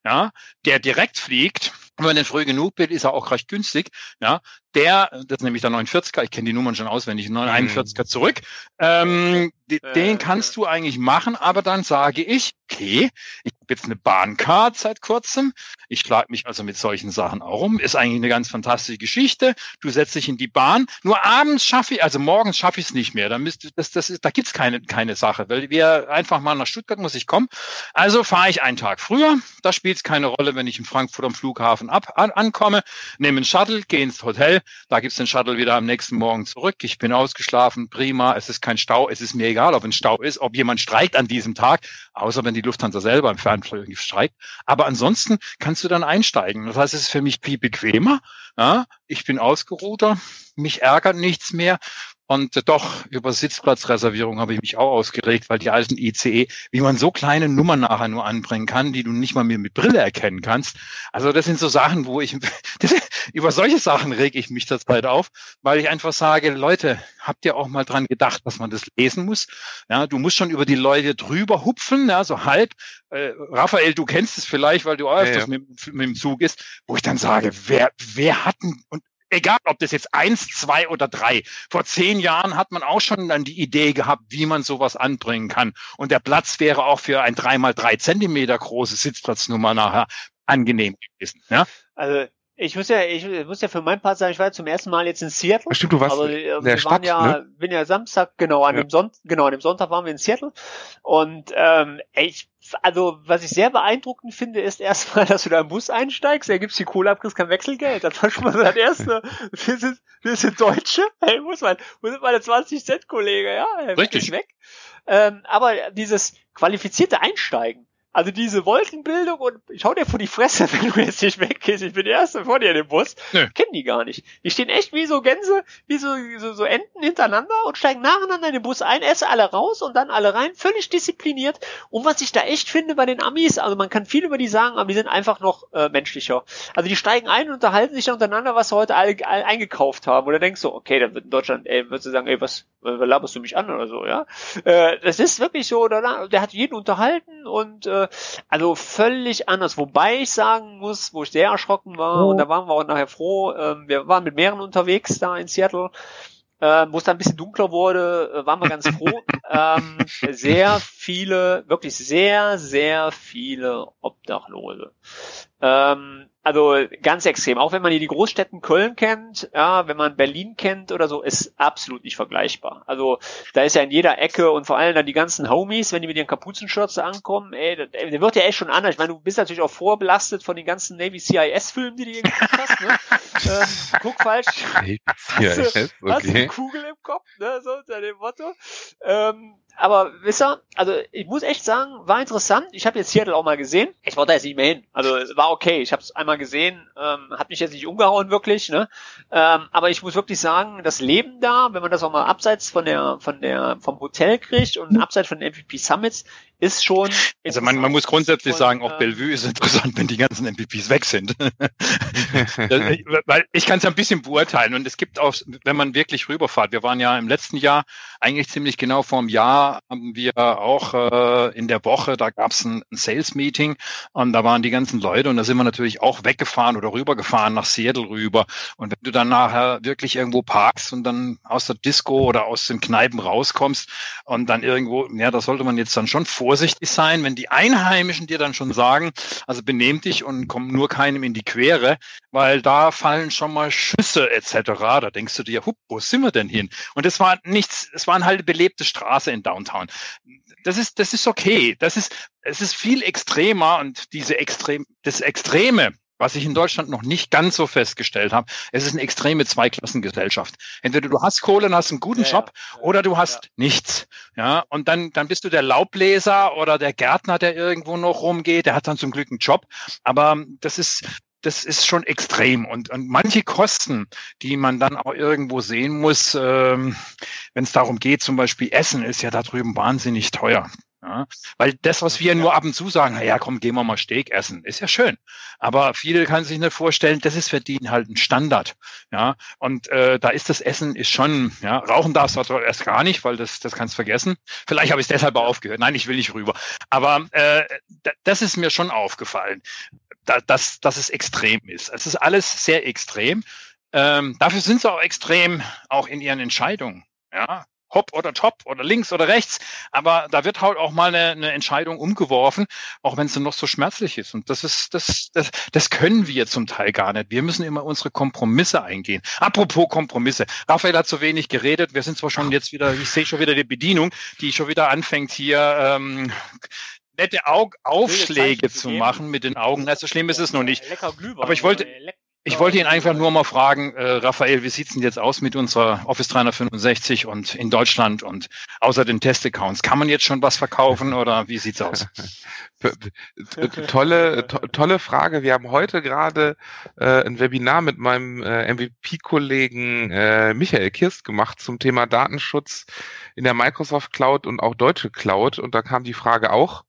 ja, der direkt fliegt, wenn man den früh genug will, ist er auch recht günstig. Ja, der, das ist nämlich der 49er, ich kenne die Nummern schon auswendig, 41er mhm. zurück, ähm, den kannst du eigentlich machen, aber dann sage ich, okay, ich habe jetzt eine Bahncard seit kurzem, ich schlage mich also mit solchen Sachen auch um, ist eigentlich eine ganz fantastische Geschichte, du setzt dich in die Bahn, nur abends schaffe ich, also morgens schaffe ich es nicht mehr, da, müsst, das, das ist, da gibt's keine, keine Sache, weil wir einfach mal nach Stuttgart muss ich kommen, also fahre ich einen Tag früher, da spielt es keine Rolle, wenn ich in Frankfurt am Flughafen ab, an, ankomme, nehme einen Shuttle, gehe ins Hotel, da gibt's den Shuttle wieder am nächsten Morgen zurück. Ich bin ausgeschlafen, prima. Es ist kein Stau. Es ist mir egal, ob ein Stau ist, ob jemand streikt an diesem Tag, außer wenn die Lufthansa selber im Fernflug streikt. Aber ansonsten kannst du dann einsteigen. Das heißt, es ist für mich viel bequemer. Ja, ich bin ausgeruhter, mich ärgert nichts mehr und doch, über Sitzplatzreservierung habe ich mich auch ausgeregt, weil die alten ICE, wie man so kleine Nummern nachher nur anbringen kann, die du nicht mal mehr mit Brille erkennen kannst. Also das sind so Sachen, wo ich, <laughs> über solche Sachen reg ich mich zurzeit auf, weil ich einfach sage, Leute, habt ihr auch mal dran gedacht, dass man das lesen muss? Ja, du musst schon über die Leute drüber hupfen, ja, so halb. Äh, Raphael, du kennst es vielleicht, weil du auch öfters ja, ja. Mit, mit dem Zug ist, wo ich dann sage, wer, wer hat denn, und egal ob das jetzt eins, zwei oder drei. Vor zehn Jahren hat man auch schon dann die Idee gehabt, wie man sowas anbringen kann. Und der Platz wäre auch für ein drei mal drei Zentimeter große Sitzplatznummer nachher angenehm gewesen. Ja? Also ich muss ja, ich muss ja für meinen Part sagen, ich war zum ersten Mal jetzt in Seattle. Stimmt, du warst also, äh, wir Stadt, waren ja, ne? bin ja Samstag, genau, an ja. dem Sonntag, genau, an dem Sonntag waren wir in Seattle. Und ähm, ich, also was ich sehr beeindruckend finde, ist erstmal, <laughs> dass du da im Bus einsteigst, da gibt's die Kohle ab, kriegst kein Wechselgeld. Das war schon mal so das erste. wir sind, wir sind Deutsche, hey, muss man, wo sind meine 20 Cent Kollege, ja, richtig weg. Ähm, aber dieses qualifizierte Einsteigen, also diese Wolkenbildung und ich hau dir vor die Fresse, <laughs> wenn du jetzt nicht weggehst. Ich bin der Erste vor dir in dem Bus. Kennen die gar nicht. Die stehen echt wie so Gänse, wie so, so, so Enten hintereinander und steigen nacheinander in den Bus ein, essen alle raus und dann alle rein. Völlig diszipliniert. Und was ich da echt finde bei den Amis, also man kann viel über die sagen, aber die sind einfach noch äh, menschlicher. Also die steigen ein und unterhalten sich dann untereinander, was sie heute alle, alle eingekauft haben. Oder denkst du, okay, dann wird in Deutschland, ey, würdest du sagen, ey, was, was laberst du mich an oder so, ja? Äh, das ist wirklich so, der, der hat jeden unterhalten und äh, also völlig anders. Wobei ich sagen muss, wo ich sehr erschrocken war, oh. und da waren wir auch nachher froh, äh, wir waren mit mehreren unterwegs da in Seattle, äh, wo es dann ein bisschen dunkler wurde, äh, waren wir ganz froh. <laughs> ähm, sehr viele, wirklich sehr, sehr viele Obdachlose. Ähm, also ganz extrem. Auch wenn man hier die Großstädten Köln kennt, ja, wenn man Berlin kennt oder so, ist absolut nicht vergleichbar. Also da ist ja in jeder Ecke und vor allem dann die ganzen Homies, wenn die mit ihren Kapuzenschürze ankommen, ey, der, der wird ja echt schon anders. Ich meine, du bist natürlich auch vorbelastet von den ganzen Navy CIS-Filmen, die du hier geguckt hast. Ne? <laughs> ähm, guck falsch. CIS, okay. Hast du eine Kugel im Kopf, ne? so unter dem Motto. Ähm, aber wisst ihr, also ich muss echt sagen, war interessant. Ich habe jetzt Seattle auch mal gesehen. Ich wollte jetzt nicht mehr hin. Also war okay. Ich habe es einmal gesehen, ähm, hat mich jetzt nicht umgehauen wirklich. Ne? Ähm, aber ich muss wirklich sagen, das Leben da, wenn man das auch mal abseits von der von der vom Hotel kriegt und abseits von den MVP Summits, ist schon. Also man, man muss grundsätzlich sagen, auch äh, Bellevue ist interessant, wenn die ganzen MVPs weg sind. <laughs> <laughs> Weil ich kann es ja ein bisschen beurteilen und es gibt auch, wenn man wirklich rüberfahrt, wir waren ja im letzten Jahr, eigentlich ziemlich genau vor einem Jahr, haben wir auch äh, in der Woche, da gab es ein, ein Sales-Meeting und da waren die ganzen Leute und da sind wir natürlich auch weggefahren oder rübergefahren nach Seattle rüber. Und wenn du dann nachher wirklich irgendwo parkst und dann aus der Disco oder aus den Kneipen rauskommst und dann irgendwo, ja, da sollte man jetzt dann schon vor vorsichtig sein, wenn die Einheimischen dir dann schon sagen, also benehm dich und komm nur keinem in die Quere, weil da fallen schon mal Schüsse etc. Da denkst du dir, hup, wo sind wir denn hin? Und es war nichts, es waren halt belebte Straße in Downtown. Das ist, das ist okay. Das ist, es ist viel extremer und diese extrem, das Extreme, was ich in Deutschland noch nicht ganz so festgestellt habe, es ist eine extreme Zweiklassengesellschaft. Entweder du hast Kohle und hast einen guten ja, Job ja, oder du hast ja. nichts. Ja, und dann, dann bist du der Laubbläser oder der Gärtner, der irgendwo noch rumgeht, der hat dann zum Glück einen Job. Aber das ist, das ist schon extrem. Und, und manche Kosten, die man dann auch irgendwo sehen muss, ähm, wenn es darum geht, zum Beispiel Essen, ist ja da drüben wahnsinnig teuer. Ja, weil das, was wir nur ab und zu sagen, naja, komm, gehen wir mal Steak essen, ist ja schön. Aber viele kann sich nicht vorstellen, das ist für die halt ein Standard. Ja, und äh, da ist das Essen ist schon, ja, rauchen darfst du erst gar nicht, weil das, das kannst du vergessen. Vielleicht habe ich es deshalb aufgehört. Nein, ich will nicht rüber. Aber äh, das ist mir schon aufgefallen, da, dass, dass es extrem ist. Es ist alles sehr extrem. Ähm, dafür sind sie auch extrem, auch in ihren Entscheidungen. Ja, hopp oder top oder links oder rechts. Aber da wird halt auch mal eine, eine Entscheidung umgeworfen, auch wenn es noch so schmerzlich ist. Und das ist, das, das, das können wir zum Teil gar nicht. Wir müssen immer unsere Kompromisse eingehen. Apropos Kompromisse. Raphael hat zu wenig geredet. Wir sind zwar schon jetzt wieder, ich sehe schon wieder die Bedienung, die schon wieder anfängt hier, ähm, nette Aug Aufschläge zu machen mit den Augen. Na, so schlimm ist es noch nicht. Aber ich wollte, ich wollte ihn einfach nur mal fragen, äh, Raphael, wie sieht's denn jetzt aus mit unserer Office 365 und in Deutschland und außer den Testaccounts? Kann man jetzt schon was verkaufen oder wie sieht's aus? <laughs> tolle, to tolle Frage. Wir haben heute gerade äh, ein Webinar mit meinem äh, MVP-Kollegen äh, Michael Kirst gemacht zum Thema Datenschutz in der Microsoft Cloud und auch deutsche Cloud. Und da kam die Frage auch,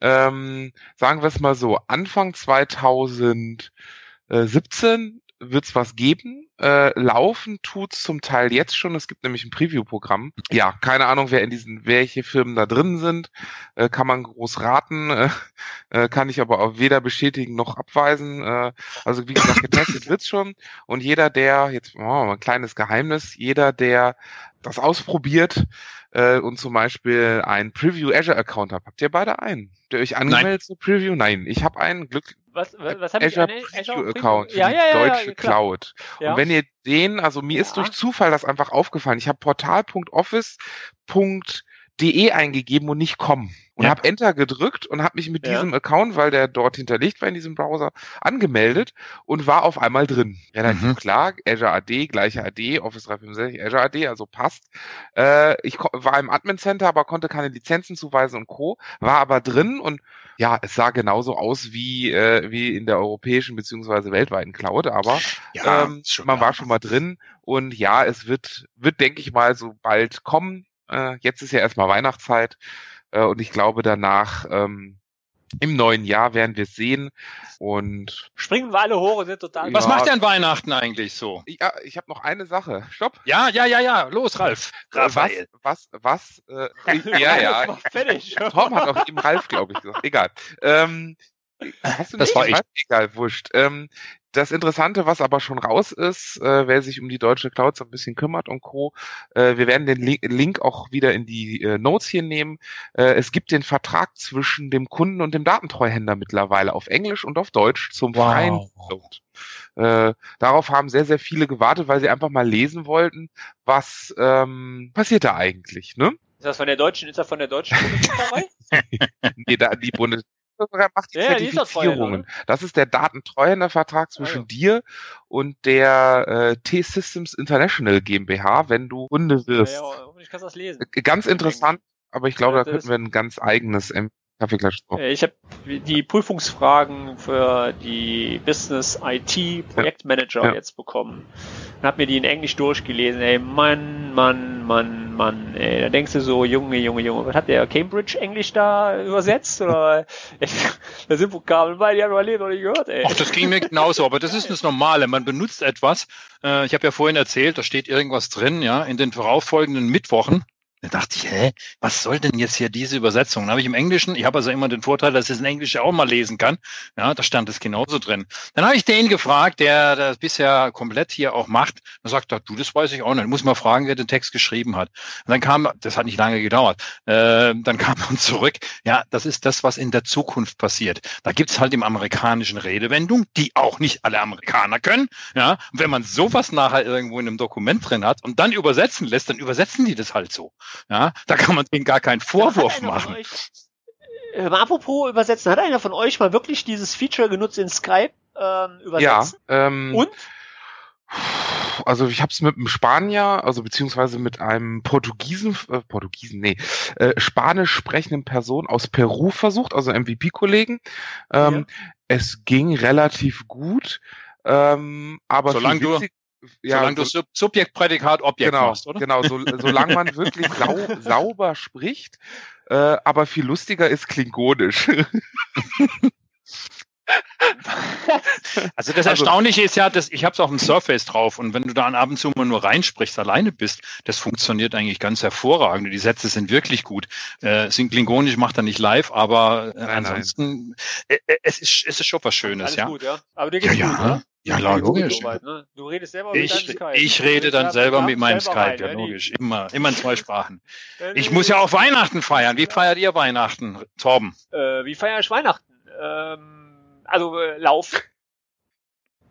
ähm, sagen wir es mal so, Anfang 2000 17 wird es was geben. Äh, laufen tut's zum Teil jetzt schon. Es gibt nämlich ein Preview-Programm. Ja, keine Ahnung, wer in diesen, welche Firmen da drin sind. Äh, kann man groß raten. <laughs> Äh, äh, kann ich aber auch weder bestätigen noch abweisen. Äh, also wie gesagt, getestet wird's schon. Und jeder, der, jetzt machen wir mal ein kleines Geheimnis, jeder, der das ausprobiert, äh, und zum Beispiel ein Preview Azure Account habt. Habt ihr beide einen? Habt ihr euch angemeldet zu Preview? Nein, ich habe einen Glück. Was, was, was Azure, ich Preview Account für ja, die ja, ja, deutsche Cloud. Und wenn ihr den, also mir ist durch Zufall das einfach aufgefallen. Ich habe portal.office.de eingegeben und nicht kommen und ja. habe Enter gedrückt und habe mich mit ja. diesem Account, weil der dort hinterlegt war in diesem Browser, angemeldet und war auf einmal drin. Relativ mhm. klar, Azure AD, gleiche AD, Office 365, Azure AD, also passt. Äh, ich war im Admin Center, aber konnte keine Lizenzen zuweisen und Co. War aber drin und ja, es sah genauso aus wie, äh, wie in der europäischen beziehungsweise weltweiten Cloud, aber ja, ähm, man war schon mal drin und ja, es wird, wird denke ich mal, so bald kommen. Äh, jetzt ist ja erstmal Weihnachtszeit. Äh, und ich glaube, danach ähm, im neuen Jahr werden wir es sehen. Und springen wir alle hoch und sind total. Was macht denn Weihnachten eigentlich so? Ja, ich habe noch eine Sache. Stopp. Ja, ja, ja, ja. Los, Ralf. Raphael. Was, was, was? Äh, <laughs> ja, ja. Fertig. <laughs> Tom hat auch eben Ralf, glaube ich, gesagt. Egal. Ähm, hast du nicht? Das war ich. Egal, wurscht. Ähm, das Interessante, was aber schon raus ist, äh, wer sich um die deutsche Cloud so ein bisschen kümmert und Co., äh, wir werden den Link auch wieder in die äh, Notes hier nehmen. Äh, es gibt den Vertrag zwischen dem Kunden und dem Datentreuhänder mittlerweile auf Englisch und auf Deutsch zum wow. freien Cloud. Äh, darauf haben sehr, sehr viele gewartet, weil sie einfach mal lesen wollten, was ähm, passiert da eigentlich, ne? Ist das von der deutschen, ist das von der deutschen Bundesrepublik dabei? <laughs> nee, da, die Bundes macht die ja, Zertifizierungen. Die das ist der Datentreuhändervertrag zwischen ah, ja. dir und der äh, T-Systems International GmbH, wenn du Kunde wirst. Ja, ich kann das lesen. Ganz interessant, aber ich glaube, da könnten wir ein ganz eigenes. Äh, ich habe die Prüfungsfragen für die Business IT Projektmanager ja. jetzt bekommen und habe mir die in Englisch durchgelesen. Ey, Mann, Mann, Mann, Mann. Ey, da denkst du so, Junge, Junge, Junge, was hat der Cambridge Englisch da übersetzt? Oder <laughs> da sind Vokabeln bei, die haben wir noch nicht gehört. Ey. Ach, das ging mir genauso, aber das ist das Normale. Man benutzt etwas. Äh, ich habe ja vorhin erzählt, da steht irgendwas drin, ja, in den darauffolgenden Mittwochen da dachte ich, hä, was soll denn jetzt hier diese Übersetzung? Dann habe ich im Englischen, ich habe also immer den Vorteil, dass ich es in Englisch auch mal lesen kann. Ja, da stand es genauso drin. Dann habe ich den gefragt, der das bisher komplett hier auch macht. Da sagt er, du, das weiß ich auch nicht. Ich muss mal fragen, wer den Text geschrieben hat. Und dann kam, das hat nicht lange gedauert, äh, dann <laughs> kam man zurück, ja, das ist das, was in der Zukunft passiert. Da gibt's halt im amerikanischen Redewendung, die auch nicht alle Amerikaner können. Ja, und wenn man sowas nachher irgendwo in einem Dokument drin hat und dann übersetzen lässt, dann übersetzen die das halt so. Ja, da kann man denen gar keinen Vorwurf machen. Äh, apropos übersetzen, hat einer von euch mal wirklich dieses Feature genutzt in Skype ähm, übersetzen? Ja. Ähm, Und? Also ich habe es mit einem Spanier, also beziehungsweise mit einem Portugiesen, äh, Portugiesen, nee, äh, Spanisch sprechenden Person aus Peru versucht, also MVP-Kollegen. Ähm, ja. Es ging relativ gut, ähm, aber solange du ja, Solange du Sub Subjekt, Prädikat, Objekt genau, machst, oder? Genau, so, solange man <laughs> wirklich sau, sauber spricht, äh, aber viel lustiger ist klingonisch. <laughs> <laughs> also das also Erstaunliche ist ja, dass ich habe es auf dem Surface drauf und wenn du da ab und zu mal nur reinsprichst, alleine bist, das funktioniert eigentlich ganz hervorragend. Die Sätze sind wirklich gut. Äh, sind klingonisch macht er nicht live, aber äh, nein, ansonsten nein. Äh, äh, es ist es ist schon was Schönes, Alles ja. Gut, ja. Aber dir geht's ja, gut, ja. Ne? Ja, klar, logisch. Weit, ne? Du redest selber ich, mit deinem Skype. Ich rede dann selber mit meinem Skype, rein, ja, logisch. Immer, immer in zwei Sprachen. Ich muss ja auch Weihnachten feiern. Wie feiert ihr Weihnachten, Torben? Äh, wie feiere ich Weihnachten? Ähm, also äh, Lauf.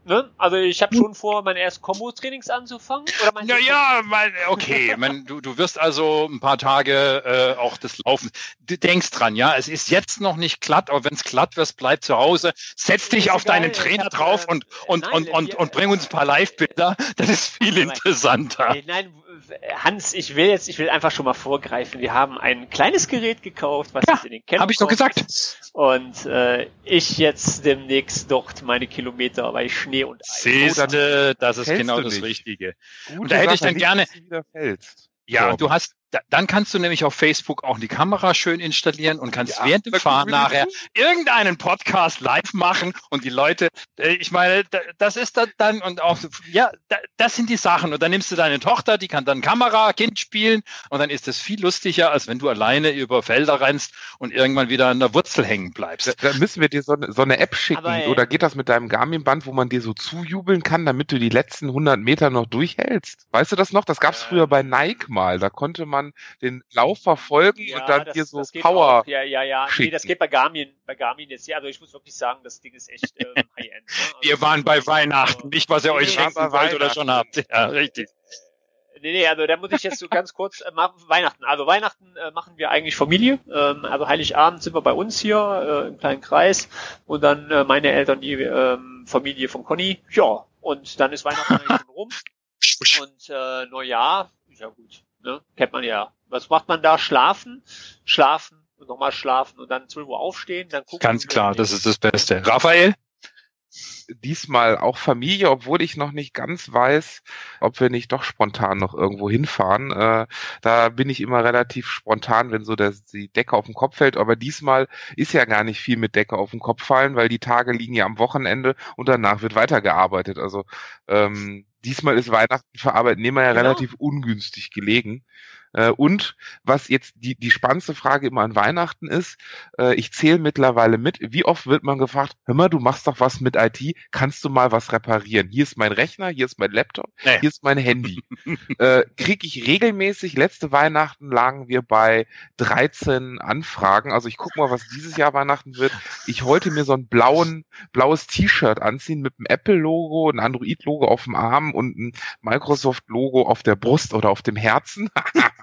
Ne? Also ich habe schon vor, mein erstes Combo-Trainings anzufangen. Oder ja, ja, mein, okay. <laughs> mein, du, du wirst also ein paar Tage äh, auch das Laufen. Du denkst dran, ja. Es ist jetzt noch nicht glatt, aber wenn es glatt wird, bleib zu Hause. Setz dich auf deinen Trainer hab, drauf und, und, nein, und, und, und bring uns ein paar Live-Bilder. Das ist viel interessanter. Nein, Hans, ich will jetzt, ich will einfach schon mal vorgreifen. Wir haben ein kleines Gerät gekauft, was ja, jetzt in den Keller Habe ich doch gesagt. Und äh, ich jetzt demnächst dort meine Kilometer bei Schnee und Eis. Siehste, das ist genau das Richtige. Gute und da hätte ich dann gerne. Ja, du hast, dann kannst du nämlich auf Facebook auch die Kamera schön installieren und kannst ja, während dem Fahren nachher irgendeinen Podcast live machen und die Leute, äh, ich meine, das ist dann und auch, ja, das sind die Sachen. Und dann nimmst du deine Tochter, die kann dann Kamera, Kind spielen und dann ist das viel lustiger, als wenn du alleine über Felder rennst und irgendwann wieder an der Wurzel hängen bleibst. Da, da müssen wir dir so, so eine App schicken Aber, oder geht das mit deinem Garmin-Band, wo man dir so zujubeln kann, damit du die letzten 100 Meter noch durchhältst? Weißt du das noch? Das gab's früher bei Nike mal. Da konnte man den Lauf verfolgen ja, und dann das, hier so Power. Auch. Ja, ja, ja. Schicken. Nee, das geht bei Garmin, bei Garmin jetzt. Ja, also ich muss wirklich sagen, das Ding ist echt ähm, <laughs> High-End. Ne? Also Wir waren bei Weihnachten, nicht was ihr euch schenken wollt oder schon habt. Ja, richtig. Äh, nee, nee, also da muss ich jetzt so ganz kurz äh, machen. Weihnachten. Also Weihnachten äh, machen wir eigentlich Familie. Ähm, also Heiligabend sind wir bei uns hier äh, im kleinen Kreis und dann äh, meine Eltern die ähm, Familie von Conny. Ja, und dann ist Weihnachten eigentlich schon rum. <laughs> Und äh, Neujahr, ja gut, ne? Kennt man ja. Was macht man da? Schlafen, schlafen und nochmal schlafen und dann 12 Uhr aufstehen, dann gucken. Ganz klar, das ist das Beste. Raphael? diesmal auch Familie, obwohl ich noch nicht ganz weiß, ob wir nicht doch spontan noch irgendwo hinfahren. Äh, da bin ich immer relativ spontan, wenn so das, die Decke auf den Kopf fällt. Aber diesmal ist ja gar nicht viel mit Decke auf den Kopf fallen, weil die Tage liegen ja am Wochenende und danach wird weitergearbeitet. Also ähm, diesmal ist Weihnachten für Arbeitnehmer ja genau. relativ ungünstig gelegen. Äh, und was jetzt die, die spannendste Frage immer an Weihnachten ist, äh, ich zähle mittlerweile mit, wie oft wird man gefragt, hör mal, du machst doch was mit IT, kannst du mal was reparieren? Hier ist mein Rechner, hier ist mein Laptop, nee. hier ist mein Handy. <laughs> äh, Kriege ich regelmäßig, letzte Weihnachten lagen wir bei 13 Anfragen, also ich gucke mal, was dieses Jahr Weihnachten wird. Ich wollte mir so ein blauen, blaues T-Shirt anziehen mit einem Apple-Logo, ein Android-Logo auf dem Arm und ein Microsoft-Logo auf der Brust oder auf dem Herzen. <laughs>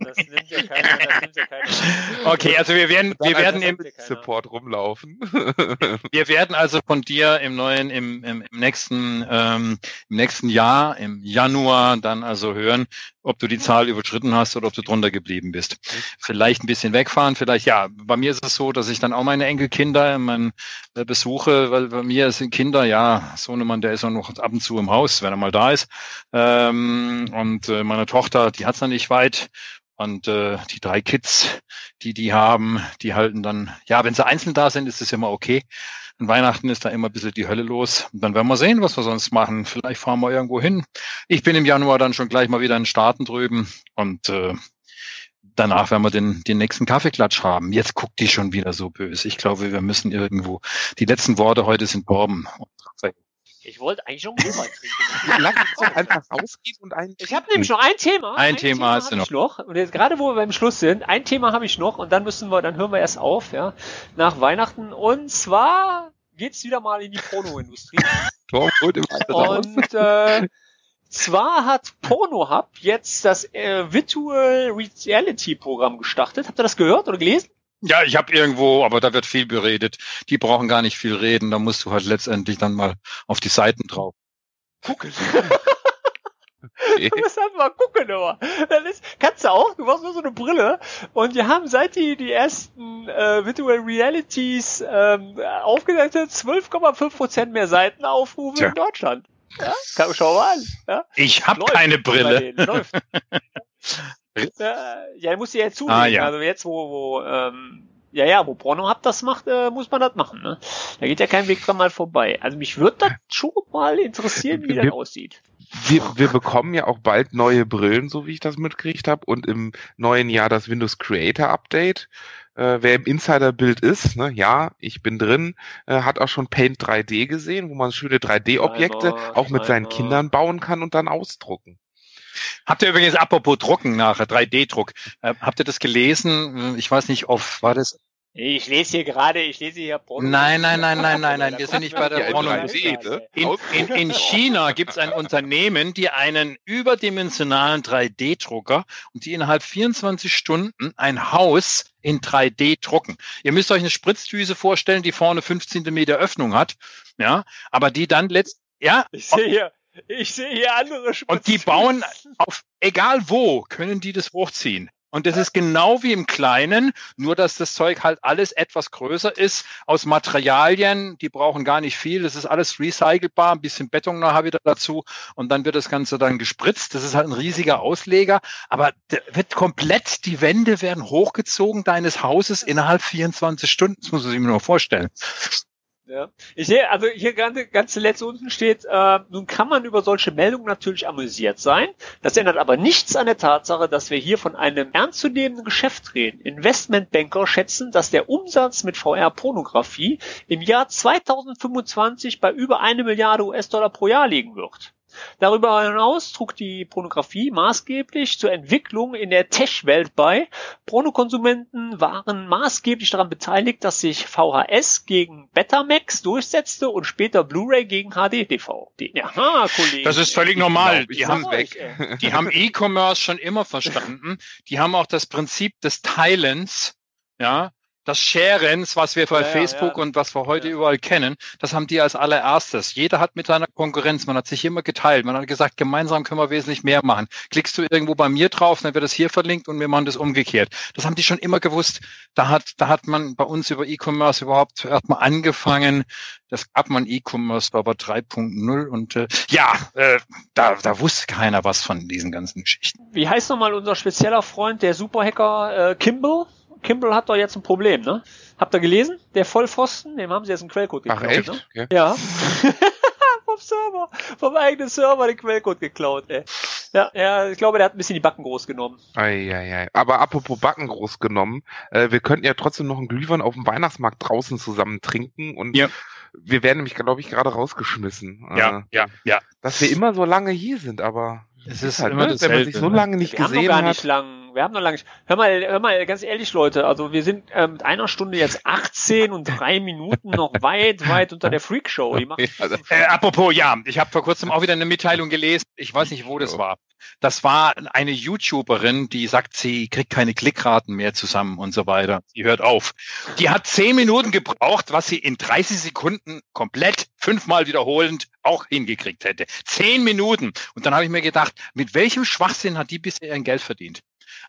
Das nimmt ja keiner, das nimmt ja keiner. Okay, also wir werden, wir werden im Support rumlaufen. <laughs> Wir werden also von dir im neuen, im, im, im nächsten, ähm, im nächsten Jahr, im Januar dann also hören, ob du die Zahl überschritten hast oder ob du drunter geblieben bist. Vielleicht ein bisschen wegfahren, vielleicht ja. Bei mir ist es so, dass ich dann auch meine Enkelkinder mein, äh, besuche, weil bei mir sind Kinder, ja, Sohnemann, der ist auch noch ab und zu im Haus, wenn er mal da ist. Ähm, und äh, meine Tochter, die hat's dann nicht weit. Und äh, die drei Kids, die die haben, die halten dann, ja, wenn sie einzeln da sind, ist es immer okay. An Weihnachten ist da immer ein bisschen die Hölle los. Und dann werden wir sehen, was wir sonst machen. Vielleicht fahren wir irgendwo hin. Ich bin im Januar dann schon gleich mal wieder in Staaten drüben und äh, danach werden wir den, den nächsten Kaffeeklatsch haben. Jetzt guckt die schon wieder so böse. Ich glaube, wir müssen irgendwo, die letzten Worte heute sind Borben. Ich wollte eigentlich schon Glühwein trinken. <laughs> Lass uns doch einfach rausgehen und ein. Ich habe nämlich noch ein Thema. Ein, ein Thema, Thema hast du noch. noch. Und jetzt gerade, wo wir beim Schluss sind, ein Thema habe ich noch und dann müssen wir, dann hören wir erst auf, ja, nach Weihnachten. Und zwar geht's wieder mal in die Pornoindustrie. <laughs> und äh, zwar hat Pornohub jetzt das äh, Virtual Reality Programm gestartet. Habt ihr das gehört oder gelesen? Ja, ich habe irgendwo, aber da wird viel beredet. Die brauchen gar nicht viel reden. Da musst du halt letztendlich dann mal auf die Seiten drauf. Gucken. Okay. <laughs> Du musst halt mal gucken, aber. Das ist, kannst du auch, du brauchst nur so eine Brille. Und wir haben seit die, die ersten äh, Virtual Realities ähm, aufgesetzt 12,5% mehr Seitenaufrufe in Deutschland. Ja, kann, schau mal an. Ja? Ich habe keine Brille. Läuft. <laughs> ja, muss ja jetzt zulegen. Ah, ja. Also jetzt, wo, wo ähm, ja, ja, wo Pornohub das macht, äh, muss man das machen. Ne? Da geht ja kein Weg dran mal vorbei. Also mich würde das schon mal interessieren, wie wir, das aussieht. Wir, wir bekommen ja auch bald neue Brillen, so wie ich das mitgekriegt habe, und im neuen Jahr das Windows Creator Update. Äh, wer im Insider-Bild ist, ne, ja, ich bin drin, äh, hat auch schon Paint 3D gesehen, wo man schöne 3D-Objekte auch mit seinen Kindern bauen kann und dann ausdrucken. Habt ihr übrigens, apropos Drucken nachher, 3D-Druck, äh, habt ihr das gelesen? Ich weiß nicht, auf, war das ich lese hier gerade, ich lese hier Porno. Nein, nein, nein, nein, nein, nein, wir sind nicht bei der Pornoindustrie. In, in, in China gibt es ein Unternehmen, die einen überdimensionalen 3D-Drucker und die innerhalb 24 Stunden ein Haus in 3D drucken. Ihr müsst euch eine Spritzdüse vorstellen, die vorne 15 Meter Öffnung hat, ja, aber die dann letzt, ja. Ich sehe hier, ich sehe hier andere Spritzdüsen. Und die bauen auf, egal wo, können die das hochziehen. Und das ist genau wie im Kleinen, nur dass das Zeug halt alles etwas größer ist, aus Materialien, die brauchen gar nicht viel, das ist alles recycelbar, ein bisschen Beton nachher wieder dazu und dann wird das Ganze dann gespritzt. Das ist halt ein riesiger Ausleger, aber wird komplett, die Wände werden hochgezogen deines Hauses innerhalb 24 Stunden, das muss man sich nur vorstellen. Ja. Ich sehe, also hier ganz, ganz zuletzt unten steht, äh, nun kann man über solche Meldungen natürlich amüsiert sein. Das ändert aber nichts an der Tatsache, dass wir hier von einem ernstzunehmenden Geschäft reden. Investmentbanker schätzen, dass der Umsatz mit VR-Pornografie im Jahr 2025 bei über eine Milliarde US-Dollar pro Jahr liegen wird. Darüber hinaus trug die Pornografie maßgeblich zur Entwicklung in der Tech-Welt bei. Pornokonsumenten waren maßgeblich daran beteiligt, dass sich VHS gegen Betamax durchsetzte und später Blu-ray gegen HD-TV. Aha, Kollege. Das ist völlig normal. Die haben, weg. die haben E-Commerce schon immer verstanden. Die haben auch das Prinzip des Teilens ja, das Sharens, was wir bei ja, Facebook ja. und was wir heute ja. überall kennen, das haben die als allererstes. Jeder hat mit seiner Konkurrenz, man hat sich immer geteilt, man hat gesagt, gemeinsam können wir wesentlich mehr machen. Klickst du irgendwo bei mir drauf, dann wird das hier verlinkt und wir machen das umgekehrt. Das haben die schon immer gewusst. Da hat, da hat man bei uns über E-Commerce überhaupt erstmal angefangen. Das gab man E-Commerce war aber 3.0 und äh, ja, äh, da, da wusste keiner was von diesen ganzen Geschichten. Wie heißt nochmal unser spezieller Freund, der Superhacker äh, Kimball? Kimball hat doch jetzt ein Problem, ne? Habt ihr gelesen? Der Vollpfosten, dem haben sie jetzt einen Quellcode geklaut. Ach, echt? Ne? Okay. Ja. <laughs> vom Server, vom eigenen Server den Quellcode geklaut, ey. Ja, ja, ich glaube, der hat ein bisschen die Backen groß genommen. Eieiei. Aber apropos Backen groß genommen, äh, wir könnten ja trotzdem noch einen Glühwein auf dem Weihnachtsmarkt draußen zusammen trinken und ja. wir werden nämlich, glaube ich, gerade rausgeschmissen. Ja, äh, ja, ja. Dass wir immer so lange hier sind, aber es ist halt, immer ne, wenn man sich so lange nicht wir gesehen haben noch gar hat. Nicht lang wir haben noch lange. Hör mal, hör mal, ganz ehrlich, Leute. Also wir sind ähm, mit einer Stunde jetzt 18 und drei Minuten noch weit, weit unter der Freakshow. äh, apropos, ja, ich habe vor kurzem auch wieder eine Mitteilung gelesen. Ich weiß nicht, wo das war. Das war eine YouTuberin, die sagt, sie kriegt keine Klickraten mehr zusammen und so weiter. Sie hört auf. Die hat zehn Minuten gebraucht, was sie in 30 Sekunden komplett fünfmal wiederholend auch hingekriegt hätte. Zehn Minuten. Und dann habe ich mir gedacht, mit welchem Schwachsinn hat die bisher ihr Geld verdient?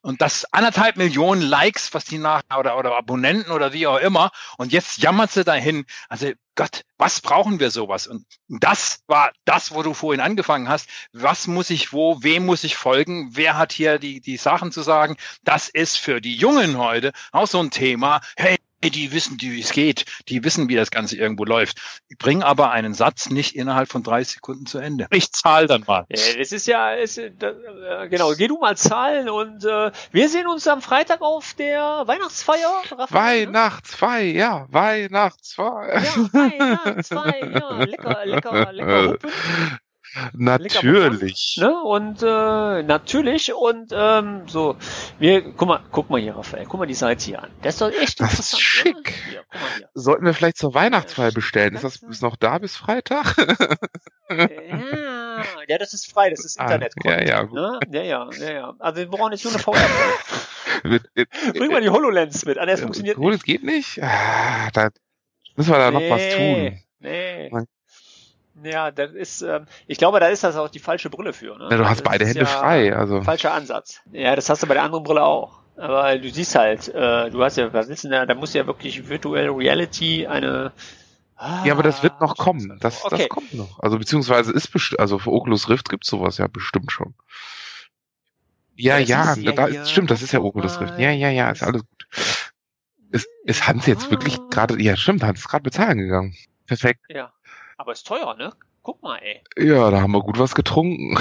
Und das anderthalb Millionen Likes, was die nach, oder, oder Abonnenten oder wie auch immer. Und jetzt jammert sie dahin. Also Gott, was brauchen wir sowas? Und das war das, wo du vorhin angefangen hast. Was muss ich wo? Wem muss ich folgen? Wer hat hier die, die Sachen zu sagen? Das ist für die Jungen heute auch so ein Thema. Hey, die wissen, wie es geht, die wissen, wie das Ganze irgendwo läuft. Ich bringe aber einen Satz nicht innerhalb von 30 Sekunden zu Ende. Ich zahle dann mal. Ja, das ist ja, ist, äh, genau, geh du mal zahlen und äh, wir sehen uns am Freitag auf der Weihnachtsfeier. Raphael, ne? Weihnachtsfeier, ja, Weihnachtsfeier. Ja, Weihnachtsfeier, ja, lecker, lecker, lecker. Hupen. Natürlich. Ne? Und äh, natürlich und ähm, so, wir, guck mal, guck mal hier, Raphael, guck mal die Seite hier an. Das ist doch echt das interessant. Ist schick. Hier, Sollten wir vielleicht zur Weihnachtsfeier bestellen? Ist das ist noch da bis Freitag? ja, ja, das ist frei, das ist Internet. Ah, ja, ja. Ne? ja, ja, ja, ja. Also wir brauchen jetzt nur eine VR. <laughs> Bring mal die HoloLens mit. Ah, das funktioniert gut, nicht. geht nicht. Ah, da müssen wir da nee, noch was tun. Nee. Man ja, das ist, ähm, ich glaube, da ist das auch die falsche Brille für. Ne? Ja, du hast das beide Hände ja frei, also. Falscher Ansatz. Ja, das hast du bei der anderen Brille auch. Aber du siehst halt, äh, du hast ja, was ist denn da, da muss ja wirklich Virtual Reality eine, ah, ja, aber das wird noch kommen. Das, okay. das kommt noch. Also beziehungsweise ist bestimmt, also für Oculus Rift gibt's sowas ja bestimmt schon. Ja, ja, ja, da, ja, stimmt, das ist ja Oculus Rift. Ja, ja, ja, ist alles gut. Ist, ist Hans jetzt wirklich gerade, ja, stimmt, Hans ist gerade bezahlen gegangen. Perfekt. Ja. Aber ist teuer, ne? Guck mal, ey. Ja, da haben wir gut was getrunken.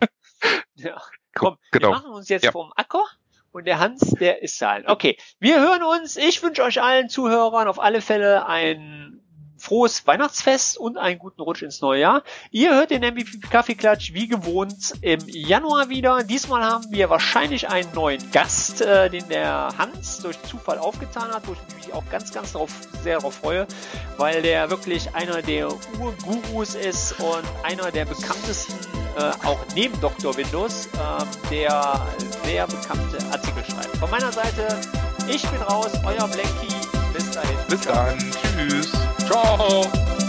<laughs> ja, komm, genau. wir machen uns jetzt ja. vom Acker und der Hans, der ist zahlen. Okay, wir hören uns. Ich wünsche euch allen Zuhörern auf alle Fälle ein frohes Weihnachtsfest und einen guten Rutsch ins neue Jahr. Ihr hört den MVP Kaffeeklatsch wie gewohnt im Januar wieder. Diesmal haben wir wahrscheinlich einen neuen Gast, äh, den der Hans durch Zufall aufgetan hat, wo ich mich auch ganz, ganz darauf, sehr darauf freue, weil der wirklich einer der Urgurus ist und einer der bekanntesten, äh, auch neben Dr. Windows, äh, der sehr bekannte Artikel schreibt. Von meiner Seite, ich bin raus, euer Blanky. Bis dahin. Bis dann. Tschüss. Ciao.